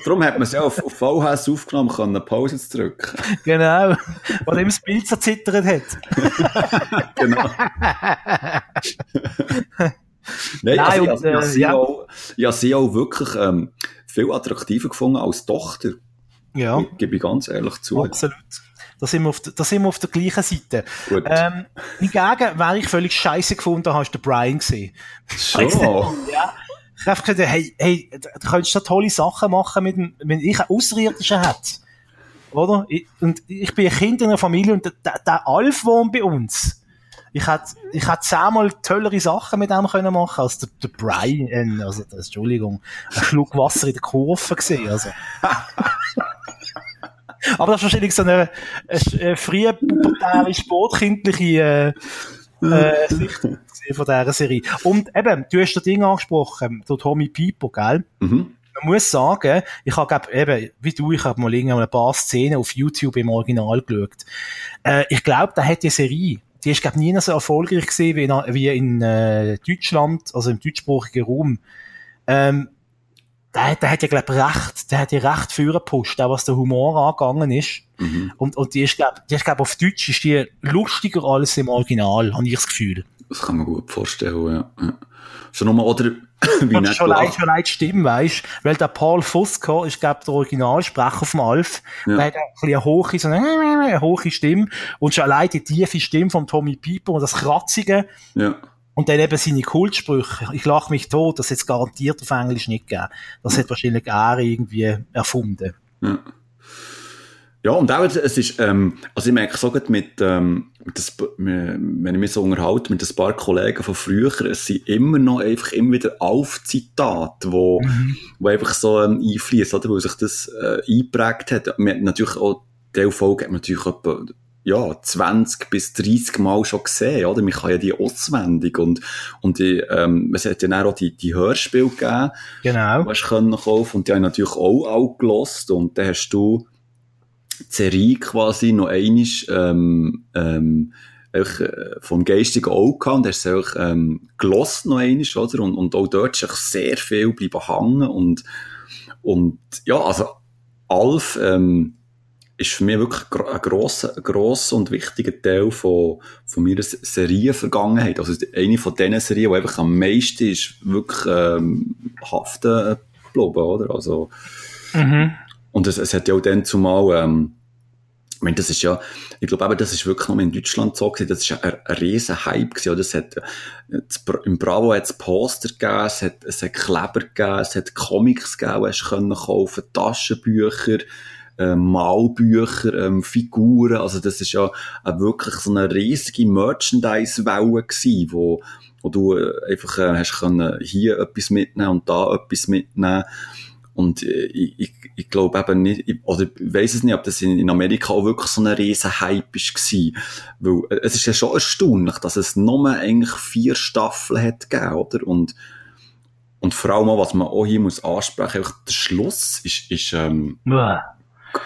drum hat man es ja auf, auf VHS aufgenommen, können Pause zu drücken. Genau, weil ihm das Bild zerzittert hat. Genau. Nein, Nein, also, und, also, ich, äh, sie ja. auch, ich habe sie auch wirklich ähm, viel attraktiver gefunden als Tochter. Ja. Gebe ich ganz ehrlich zu. Absolut. Da sind wir auf, der- da sind wir auf der gleichen Seite. Gut. Ähm, hingegen, wer ich völlig scheiße gefunden habe, ist der Brian gesehen. Ja. Ich habe gesagt, hey, hey, du könntest da tolle Sachen machen, mit, dem- wenn ich einen Außerirdischen hätte. Oder? Ich, und ich bin ein Kind in einer Familie und der, der, der Alf wohnt bei uns. Ich hätte, ich hätte zehnmal tollere Sachen mit dem können machen als der, der Brian, also, das, Entschuldigung, ein Schluck Wasser in der Kurve gesehen, also. Aber das ist wahrscheinlich so eine, eine, frühe pubertäre, sportkindliche äh, äh, Sicht gewesen von dieser Serie. Und eben, du hast das Ding angesprochen, der Tommy Piper, gell? Mhm. Man muss sagen, ich habe glaub, eben, wie du, ich habe mal irgendwann ein paar Szenen auf YouTube im Original geschaut. Äh, ich glaube, da hat die Serie, die ist glaub nie so erfolgreich gewesen wie in, wie in äh, Deutschland, also im deutschsprachigen Raum. Ähm, der, der hat ja, glaub recht der hat die recht führen gepusht, auch was der Humor angegangen ist. Mhm. Und, und die ist, glaub, die ist, glaub, auf Deutsch ist die lustiger als im Original, habe ich das Gefühl. Das kann man gut vorstellen, ja. ja. Schon nochmal, oder, wie nicht schon leid, gelacht. schon leid Stimme, weisst weil der Paul Fusco ist, glaub, der Originalsprecher vom Alf. Ja. Der hat ein bisschen eine hohe, so eine, eine hohe Stimme. Und schon allein die tiefe Stimme von Tommy Pieper und das Kratzige. Ja. Und dann eben seine Kultsprüche. Ich lache mich tot, das jetzt garantiert auf Englisch nicht gegeben. Das hat wahrscheinlich er irgendwie erfunden. Ja. Ja, und auch, es ist, ähm, also ich merke so gut mit, ähm, mit das, wenn ich mich so unterhalte mit ein paar Kollegen von früher, es sind immer noch einfach immer wieder Auf-Zitate, wo, wo einfach so ähm, einfließen, oder, weil sich das äh, eingeprägt hat. Man hat natürlich auch, die Folge hat man natürlich etwa, ja, 20 bis 30 Mal schon gesehen, oder? Man kann ja die auswendig und, und die, ähm, es hat ja dann auch die, die Hörspiele gegeben, Genau. hast können kaufen und die habe ich natürlich auch, auch gelost und dann hast du Serie quasi noch einmal, ähm, ähm, äh, vom geistigen Auge gehabt hast es einfach, ähm, gelost noch einmal, oder? Und, und auch dort ist sehr viel bleiben hängen und, und, ja, also, Alf, ähm, ist für mich wirklich ein grosser, grosser und wichtiger Teil von, von meiner Se- Serienvergangenheit. Also eine von diesen Serien, die einfach am meisten ist, wirklich ähm, haften geblieben, oder? Also, Mhm. Und es, es hat ja auch dann zumal, ähm, ich meine, das ist ja, ich glaube eben, das ist wirklich nur in Deutschland so gewesen, das ist ja ein, ein riesen Hype gewesen, oder? Es hat, im Bravo hat es Poster gegeben, es hat, es hat Kleber gegeben, es hat Comics gegeben, hast können kaufen, Taschenbücher, äh, Malbücher, ähm, Figuren, also das ist ja äh, wirklich so eine riesige Merchandise-Welle gewesen, wo, wo du äh, einfach äh, hast können hier etwas mitnehmen und da etwas mitnehmen und äh, ich, ich, ich glaube eben nicht, ich, oder ich weiss es nicht, ob das in, in Amerika auch wirklich so ein riesen Hype war. Weil äh, es ist ja schon erstaunlich, dass es nur eigentlich vier Staffeln hat gegeben, oder? Und, und vor allem auch, was man auch hier muss ansprechen, der Schluss ist, ist ähm,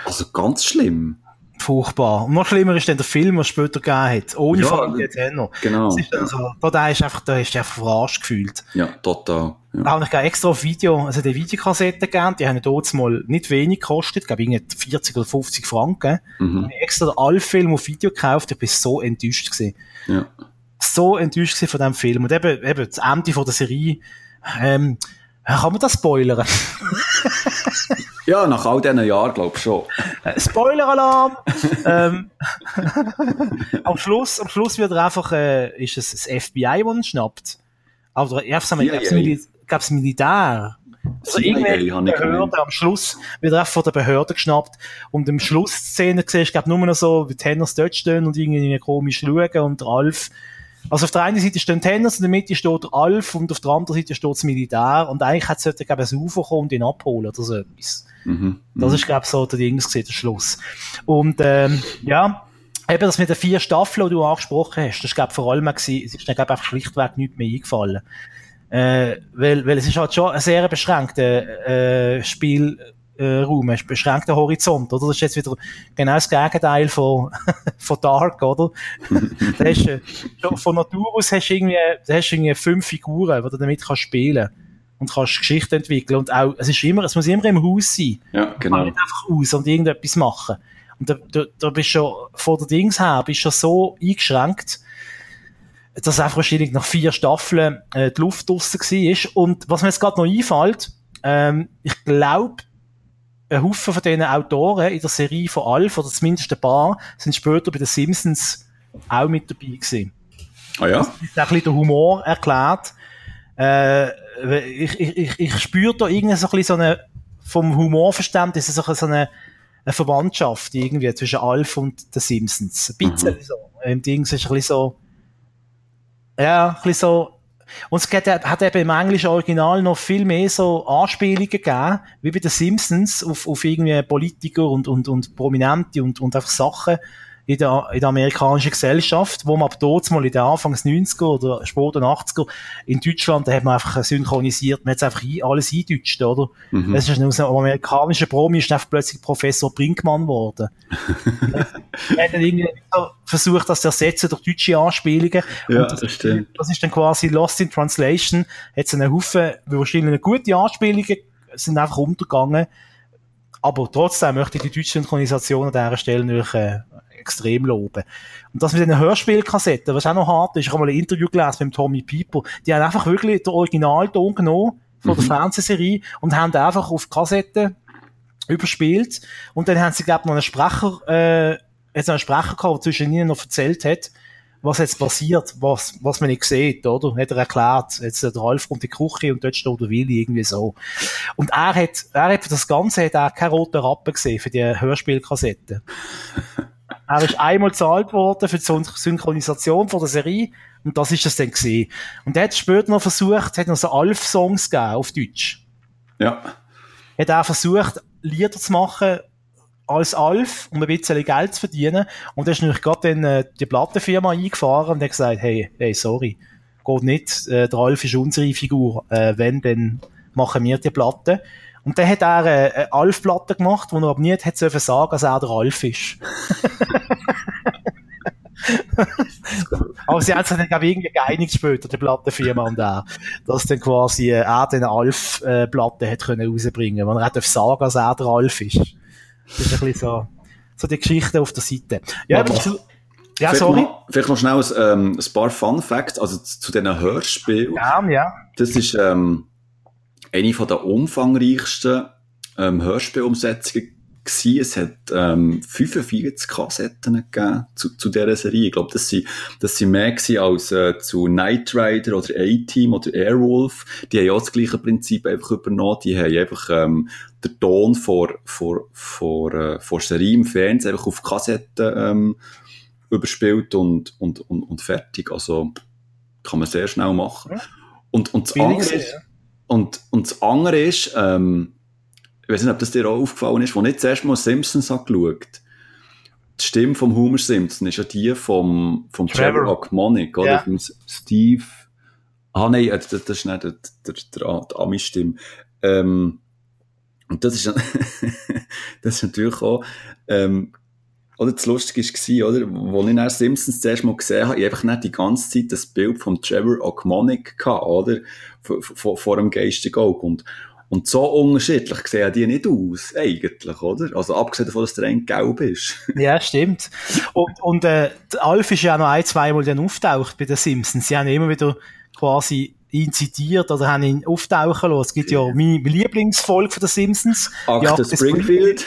also ganz schlimm. Furchtbar. Und noch schlimmer ist dann der Film, den es später gegeben hat. Ohne Ja, Familie Tenor. Genau. Das ist also, da, da ist einfach, da ist einfach verarscht gefühlt. Ja, total. Ja. Ich gerade extra auf Video, also die Videokassetten gegeben, die haben dort mal nicht wenig gekostet, glaube ich, irgendwie 40 oder 50 Franken. Mhm. Ich extra den Alf-Film auf Video gekauft, ich bin so enttäuscht gewesen. ja. So enttäuscht gewesen von diesem Film. Und eben, eben, das Ende von der Serie, ähm, kann man das spoilern? Ja, nach all diesen Jahren, glaube ich schon. Äh, Spoiler-Alarm! ähm, am Schluss, am Schluss wird er einfach, äh, ist es das FBI, das ihn schnappt. Aber ich einmal, gab's CIA. Mil gab's Militär. Also irgendwelche ich Behörde, am Schluss wird er einfach von der Behörde geschnappt. Und im Schlussszene siehst du, glaub, nur noch so, wie Tenners dort stehen und irgendwie komisch schauen und der Alf. Also auf der einen Seite stehen Tenners, in der Mitte steht der Alf und auf der anderen Seite steht das Militär. Und eigentlich hat sollte, glaub, ein UFO kommen und ihn abholen oder so etwas. Mhm. Das ist, glaube ich, so der Dings gewesen, der Schluss. Und, ähm, ja, eben das mit den vier Staffeln, die du angesprochen hast, das ist, glaube ich, vor allem es ist mir, glaube ich, einfach schlichtweg nicht mehr eingefallen. Äh, weil, weil es ist halt schon ein sehr beschränkter, äh, Spiel, äh, Raum, ein beschränkter Horizont, oder? Das ist jetzt wieder genau das Gegenteil von, von Dark, oder? da hast, äh, von Natur aus hast du irgendwie, hast irgendwie fünf Figuren, die du damit kannst spielen und kannst Geschichte entwickeln und auch, es ist immer, es muss immer im Haus sein. Ja, Genau. genau. nicht einfach aus und irgendetwas machen. Und da, da, da bist du schon, von der Dings her, bist du schon so eingeschränkt, dass einfach wahrscheinlich nach vier Staffeln äh, die Luft draussen war. Und was mir jetzt gerade noch einfällt, ähm, ich glaube, ein Haufen von diesen Autoren in der Serie von Alf, oder zumindest ein paar, sind später bei den Simpsons auch mit dabei gewesen. Ah ja? Das ist auch ein bisschen der Humor erklärt. Äh, ich, ich, ich, ich spüre da irgendwie so ein bisschen so eine, vom Humorverständnis so eine, so eine, eine Verwandtschaft irgendwie zwischen Alf und den Simpsons. Ein bisschen so. Im Dings ist ein bisschen so, ja, ein bisschen so, und es hat, hat eben im englischen Original noch viel mehr so Anspielungen gegeben, wie bei den Simpsons, auf, auf irgendwie Politiker und, und, und Prominente und, und einfach Sachen in der, in der amerikanischen Gesellschaft, wo man ab dort mal in den Anfangs 90er oder später 80er in Deutschland, da hat man einfach synchronisiert, man hat einfach ein- alles eindeutscht, oder? Mhm. Das ist aus einem amerikanischen Promi ist einfach plötzlich Professor Brinkmann geworden. er hat dann irgendwie versucht, das zu ersetzen durch deutsche Anspielungen. Ja, Und das stimmt. das ist dann quasi Lost in Translation. Hat es einen Haufen, wahrscheinlich eine gute Anspielungen sind einfach untergegangen, Aber trotzdem möchte ich die deutsche Synchronisation an dieser Stelle natürlich, äh, extrem loben. Und das mit den Hörspielkassetten, was auch noch hart ist, ich habe mal ein Interview gelesen mit Tommy Pieper, die haben einfach wirklich den Originalton genommen von der Fernsehserie und haben einfach auf Kassetten überspielt. Und dann haben sie, glaube ich, noch einen Sprecher, äh, jetzt einen Sprecher gehabt, der zwischen ihnen noch erzählt hat, was jetzt passiert, was, was man nicht sieht, oder? Hat er erklärt, jetzt der Ralf kommt in die Küche und dort steht der Willi, irgendwie so. Und er hat, er hat für das Ganze hat auch keinen roten Rappen gesehen, für die Hörspielkassetten. er ist einmal gezahlt worden für die Synchronisation von der Serie und das ist das dann gesehen. Und er hat später noch versucht, hat noch so Alf-Songs gegeben auf Deutsch. Ja. Hat auch versucht, Lieder zu machen als Alf, um ein bisschen Geld zu verdienen. Und da ist natürlich gerade dann äh, die Plattenfirma eingefahren und hat gesagt, hey, hey, sorry, geht nicht, äh, der Alf ist unsere Figur, äh, wenn, dann machen wir die Platte. Und dann hat er äh, eine Alf-Platte gemacht, wo er aber nicht hätte sagen sagen, dass er der Alf ist. aber sie haben sich dann, glaube ich, irgendwie geeinigt später, die Plattenfirma und er, dass dann quasi äh, er den Alf-Platte hat können rausbringen, weil er hat sagen, dass er der Alf ist. Das ist ein bisschen so, so die Geschichte auf der Seite. Ja, aber zu, ja, vielleicht sorry. Noch, vielleicht noch schnell ein, ähm, ein paar Fun Facts, also zu, zu diesen Hörspielen. Ja, ja. Das ist ähm, eine von der umfangreichsten ähm, Hörspielumsetzungen gewesen. Es hat ähm, 45 Kassetten gegeben zu, zu dieser Serie. Ich glaube, das sind, das sind mehr gewesen als äh, zu Knight Rider oder A-Team oder Airwolf. Die haben ja auch das gleiche Prinzip einfach übernommen. Die haben einfach ähm, den Ton vor, vor, vor, äh, vor Serie im Fernsehen einfach auf Kassetten ähm, überspielt und, und, und, und fertig. Also kann man sehr schnell machen. Und, und, das Billig andere ja. Und, und das andere ist, ähm, ich weiß nicht, ob das dir auch aufgefallen ist, als ich zuerst mal Simpsons habe geschaut die Stimme vom Homer Simpson ist ja die vom, vom Trevor. Ogmonic, oder? Ja. Vom Steve. Ah, nein, äh, das, das ist nicht der, der, der, der Ami-Stimme. Ähm, und das ist, das ist natürlich auch, ähm, oder das Lustige war, oder? Wo ich dann Simpsons zuerst mal gesehen habe, ich einfach nicht die ganze Zeit das Bild von Trevor Ogmonic gehabt, oder? Vor, vor, dem geistigen Auge. Und, und so unterschiedlich sehen die nicht aus, eigentlich, oder? Also abgesehen davon, dass der ein gelb ist. Ja, stimmt. Und, und äh, Alf ist ja noch ein, zweimal dann auftaucht bei den Simpsons. Sie haben immer wieder quasi ihn zitiert oder haben ihn auftauchen lassen. Es gibt ja meine Lieblingsfolge von den Simpsons. Akte Akte Springfield.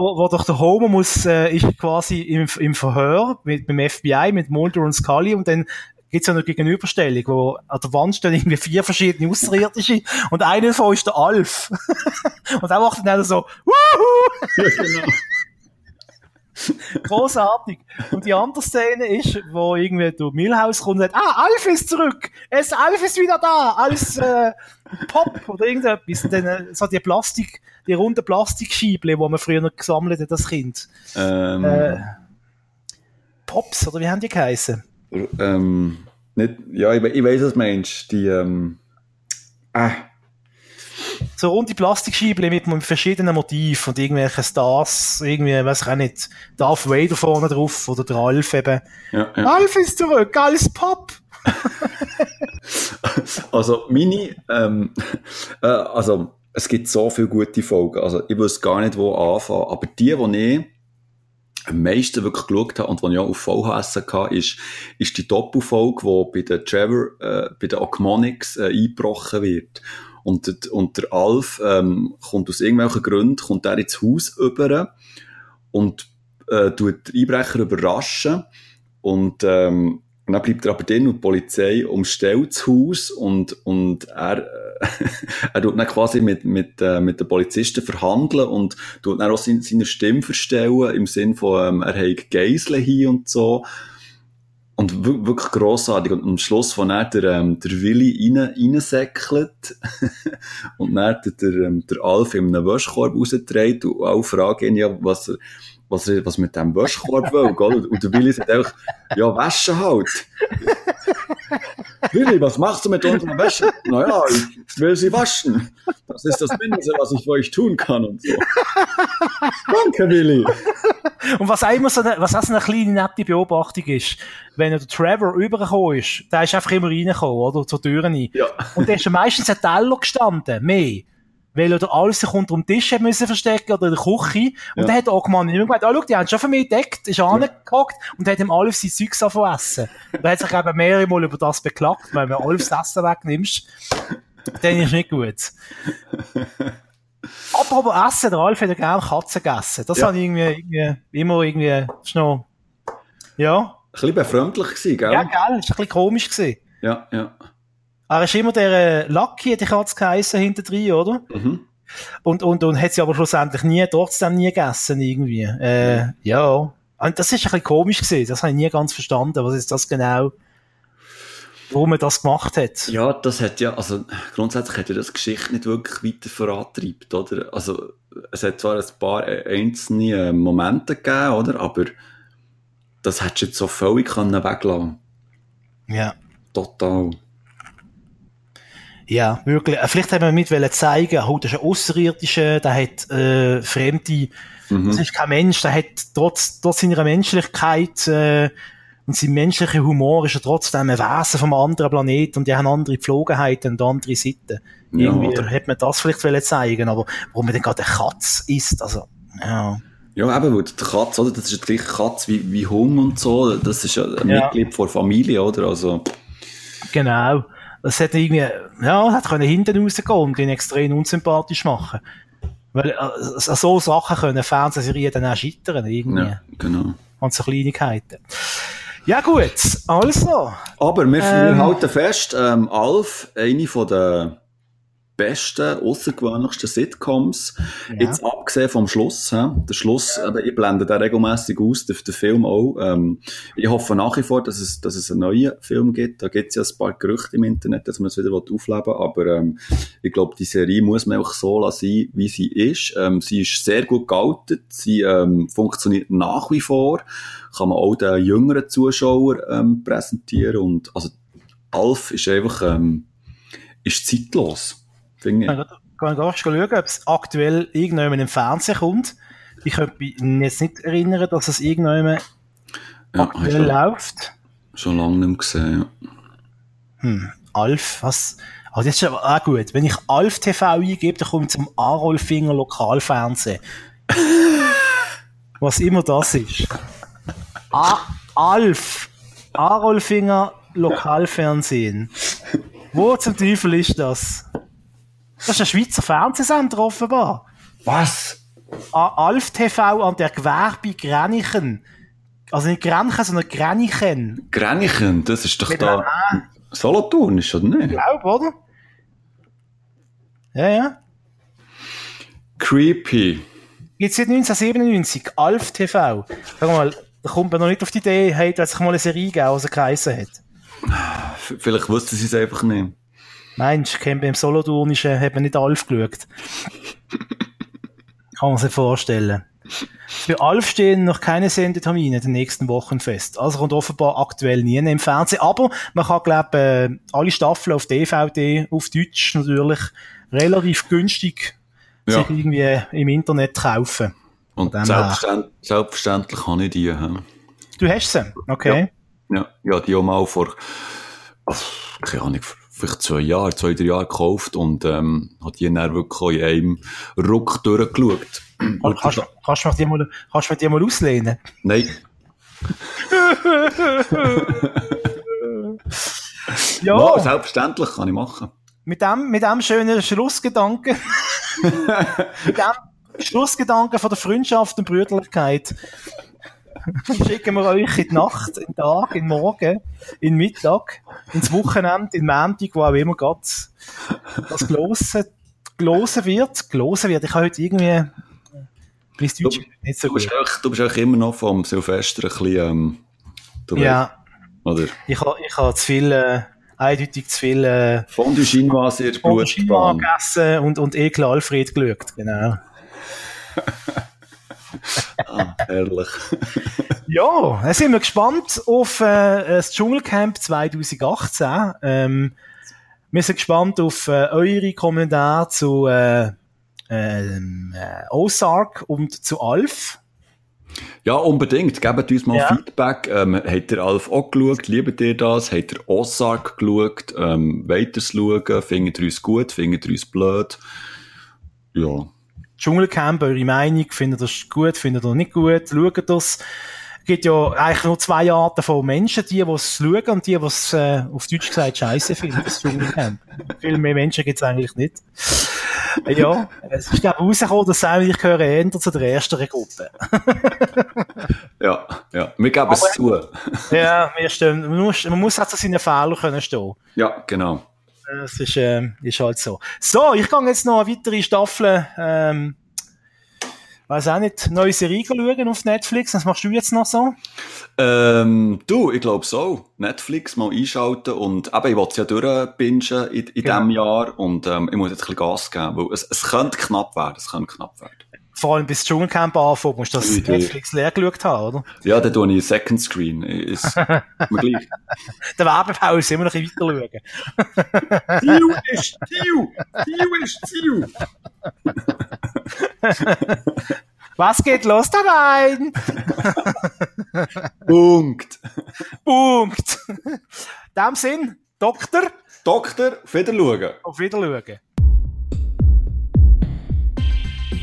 Wo, wo doch der Homer muss, äh, ist quasi im, im Verhör mit, beim FBI, mit Mulder und Scully und dann gibt's ja eine Gegenüberstellung, wo an der Wand stehen irgendwie vier verschiedene Außerirdische und einer davon ist der Alf. und er macht dann so, Wuhu! ja, genau. Großartig. Und die andere Szene ist, wo irgendwie der Milhouse kommt und sagt, ah, Alf ist zurück! Es, Alf ist wieder da! Als äh, Pop oder irgendetwas. Und dann äh, so die Plastik, die runden Plastikscheiben, die man früher noch gesammelt hat als Kind. Ähm, Äh, Pops, oder wie haben die geheißen? ähm, nicht, ja, ich, ich weiss, was du meinst. Die, ähm, äh, So runde Plastikscheiben mit, mit verschiedenen Motiven und irgendwelchen Stars, irgendwie, weiß ich auch nicht, Darth Vader vorne drauf oder der Alf eben. ja, ja. Alf ist zurück, als Pop! Also, meine, ähm, äh, also, es gibt so viele gute Folgen. Also, ich weiß gar nicht, wo anfangen. Aber die, die ich am meisten wirklich geschaut habe und die ich auch auf VHS hatte, ist, ist die Doppelfolge, die bei den Trevor, äh, bei den Ogmonics äh, eingebrochen wird. Und, und der Alf ähm, kommt aus irgendwelchen Gründen, kommt er ins Haus über und äh, tut den Einbrecher überraschen. Und, ähm, und dann bleibt er aber drin und die Polizei umstellt das Haus und, und er, äh, er tut dann quasi mit, mit, äh, mit den Polizisten verhandeln und tut dann auch seine, seine Stimme verstellen im Sinn von, ähm, er hat Geiseln hier und so. Und wir- wirklich grossartig. Und am Schluss, von er der, ähm, der Willi rein, reinsäckelt und dann der, der, ähm, der Alf in einem Wäschkorb rausdreht und alle fragen ihn ja, was er, was was mit dem Wäschkorb will, gell? Und der Willi sagt einfach, ja, waschen halt. Willi, was machst du mit unserer Wäsche? Naja, ich will sie waschen. Das ist das Mindeste, was ich für euch tun kann und so. Danke, Willi. Und was auch immer so eine, was auch so eine kleine nette Beobachtung ist, wenn der Trevor rübergekommen ist, der ist einfach immer reingekommen, oder? Zur Tür rein. Ja. Und da ist ja meistens ein Teller gestanden, mehr. Weil oder alles sich unter dem Tisch hat müssen verstecken oder in der Küche. Und Ja. dann hat Ogman immer gesagt, ah, schau, die haben schon für mich entdeckt, ist angehockt und hat ihm alles sein Zeugs essen. Und er hat sich eben mehrere Mal über das beklagt, weil wenn du alles das Essen wegnimmst, dann ist nicht gut. Apropos Essen, der Alf hat ja gerne Katzen gegessen. Das Ja. habe ich irgendwie, irgendwie, immer irgendwie, ist noch, ja. Ein bisschen befremdlich gewesen, gell? Ja, gell, war ein bisschen komisch gewesen. ja. ja. Er ist immer der äh, Lucky, hat die Katze geheissen, hinter drin, oder? Mhm. Und, und, und hat sie aber schlussendlich nie, trotzdem nie gegessen, irgendwie. Äh, ja. Und das ist ein bisschen komisch gewesen. Das habe ich nie ganz verstanden. Was ist das genau? Warum er das gemacht hat? Ja, das hat ja, also grundsätzlich hat ja das Geschichte nicht wirklich weiter vorantreibt, oder? Also es hat zwar ein paar äh, einzelne äh, Momente gegeben, oder? Aber das hättest du jetzt so völlig können weglassen Ja. Total. Ja, wirklich. Äh, Vielleicht haben wir mit wollen zeigen, oh, das ist ein Außerirdischer, der hat äh, fremde, Mhm. das ist kein Mensch, der hat trotz, trotz seiner Menschlichkeit äh, und sein menschlicher Humor ist er trotzdem ein Wesen vom anderen Planeten und die haben andere Gepflogenheiten und andere Seiten. Ja, Irgendwie oder- hätte man das vielleicht wollen zeigen, aber warum man dann gerade eine Katz isst, also, ja. Ja, eben, weil die Katze, oder? Das ist ja die gleiche Katze wie, wie Hund und so. Das ist ja ein Ja. Mitglied der Familie, oder? Also, Genau. Das hätte irgendwie, ja, hat können hinten rausgehen und ihn extrem unsympathisch machen. Weil, äh, so Sachen können Fernsehserien dann auch scheitern, irgendwie. ja, genau. Und so Kleinigkeiten. Ja, gut. Also. Aber wir, Ähm. wir halten fest, ähm, Alf, eine von der besten, außergewöhnlichsten Sitcoms. Jetzt abgesehen vom Schluss, hä? der Schluss, eben, ich blende den regelmäßig aus, der, der Film auch. Ähm, ich hoffe nach wie vor, dass es, dass es einen neuen Film gibt. Da gibt es ja ein paar Gerüchte im Internet, dass man es wieder aufleben will. Aber ähm, ich glaube, die Serie muss man einfach so lassen, wie sie ist. Ähm, sie ist sehr gut gealtet, sie ähm, funktioniert nach wie vor, kann man auch den jüngeren Zuschauern ähm, präsentieren. Und also Alf ist einfach ähm, ist zeitlos. Finde ich. Ich kann gerade schauen, ob es aktuell irgendjemand im Fernsehen kommt. Ich könnte mich jetzt nicht erinnern, dass es irgendjemand Ja, aktuell hast läuft. schon lange nicht gesehen. Ja. Hm, Alf, was? Oh, das ist aber auch gut. Wenn ich Alf TV eingebe, dann kommt zum Arolfinger Lokalfernsehen. was immer das ist. A Alf. Arolfinger Lokalfernsehen. Wo zum Teufel ist das? Das ist ein Schweizer Fernsehsender offenbar. Was? Alf TV an der Gewerbe Grenichen. Also nicht Grenchen, sondern Grenichen. Grenichen, das ist doch Mit da Solothurn, ist oder nicht? Glaub, oder? Ja, ja. Creepy. Jetzt seit 1997, Alf TV. Sag mal, da kommt man noch nicht auf die Idee, hey, da hat sich mal eine Serie gegeben, die sie geheissen hat. Vielleicht wussten sie es einfach nicht. Mensch, kennt beim Solothurnischen hat man nicht Alf geschaut. Kann man sich vorstellen. Für Alf stehen noch keine Sendetermine in den nächsten Wochen fest. Also kommt offenbar aktuell nie im Fernsehen. Aber man kann, glaube äh, alle Staffeln auf DVD, auf Deutsch natürlich, relativ günstig Ja. sich irgendwie im Internet kaufen. Und selbstverständlich, selbstverständlich kann ich die. hä? Du hast sie, okay? Ja, ja, die auch mal vor, ach, keine Ahnung, vielleicht zwei Jahren, zwei, drei Jahre gekauft und ähm, hat die dann wirklich in einem Ruck durchgeschaut. Kann- Kannst, kannst, du mir die mal, kannst du mir die mal auslehnen? Nein, Ja, ja, selbstverständlich kann ich machen. mit dem, mit dem schönen Schlussgedanken, mit dem Schlussgedanken von der Freundschaft und Brüderlichkeit, schicken wir euch in die Nacht, in den Tag, in den Morgen, in den Mittag, ins Wochenende, in den Montag, wo auch immer geht, das gelosen, gelosen wird, gelosen wird. Ich habe heute irgendwie, mein Deutsch nicht so Du bist, gut. auch, du bist auch immer noch vom Silvester ein bisschen, ähm, Ja, oder? ich habe, ich habe zu viel, äh, eindeutig zu viel, äh, Fondue Chinoise in der Blutbahn. gegessen und, und Ekel Alfred geschaut, genau. Ah, herrlich. Ja, dann sind wir gespannt auf äh, das Dschungelcamp 2018. Ähm, wir sind gespannt auf äh, eure Kommentare zu äh, ähm, äh, Ozark und zu Alf. Ja, unbedingt. Gebt uns mal Ja. Feedback. Ähm, habt ihr Alf auch geschaut? Liebt ihr das? Habt ihr Ozark geschaut? Ähm, es schauen? Findet ihr uns gut? Findet ihr uns blöd? Ja. Dschungelcamp, eure Meinung, findet ihr das gut, findet ihr nicht gut, schaut das. Es gibt ja eigentlich nur zwei Arten von Menschen, die, die es schauen und die, die es, äh, auf Deutsch gesagt, scheiße finden, das Dschungelcamp. Viel mehr Menschen gibt es eigentlich nicht. Ja, es ist, glaube ich, rausgekommen, dass Sam und ich gehören eher zu der ersten Gruppe. Ja, ja. Wir geben es zu. ja, wir stehen, man muss, man muss auch zu seinen Fehlern können stehen. Ja, genau. Das ist, ähm, ist halt so. So, ich gehe jetzt noch eine weitere Staffel, ähm, weiß auch nicht, neue Serie schauen auf Netflix. Was machst du jetzt noch so? Ähm, du, ich glaube so. Netflix mal einschalten und eben, ich will es ja durchbingen in, in Genau. diesem Jahr und ähm, ich muss jetzt ein bisschen Gas geben, weil es, es könnte knapp werden, es könnte knapp werden. Vor allem bis das Dschungelcamp anfängt, musst du das Idee. Netflix leer geschaut haben, oder? Ja, dann tue ich Second Screen. Ist mir gleich. Der Werbepause immer noch ein bisschen weiter schauen. Ziel ist Ziel! Ziel ist Ziel! Was geht los da rein? Punkt! Punkt. In dem Sinn, Doktor, Doktor, auf Wiedersehen. auf Wiedersehen.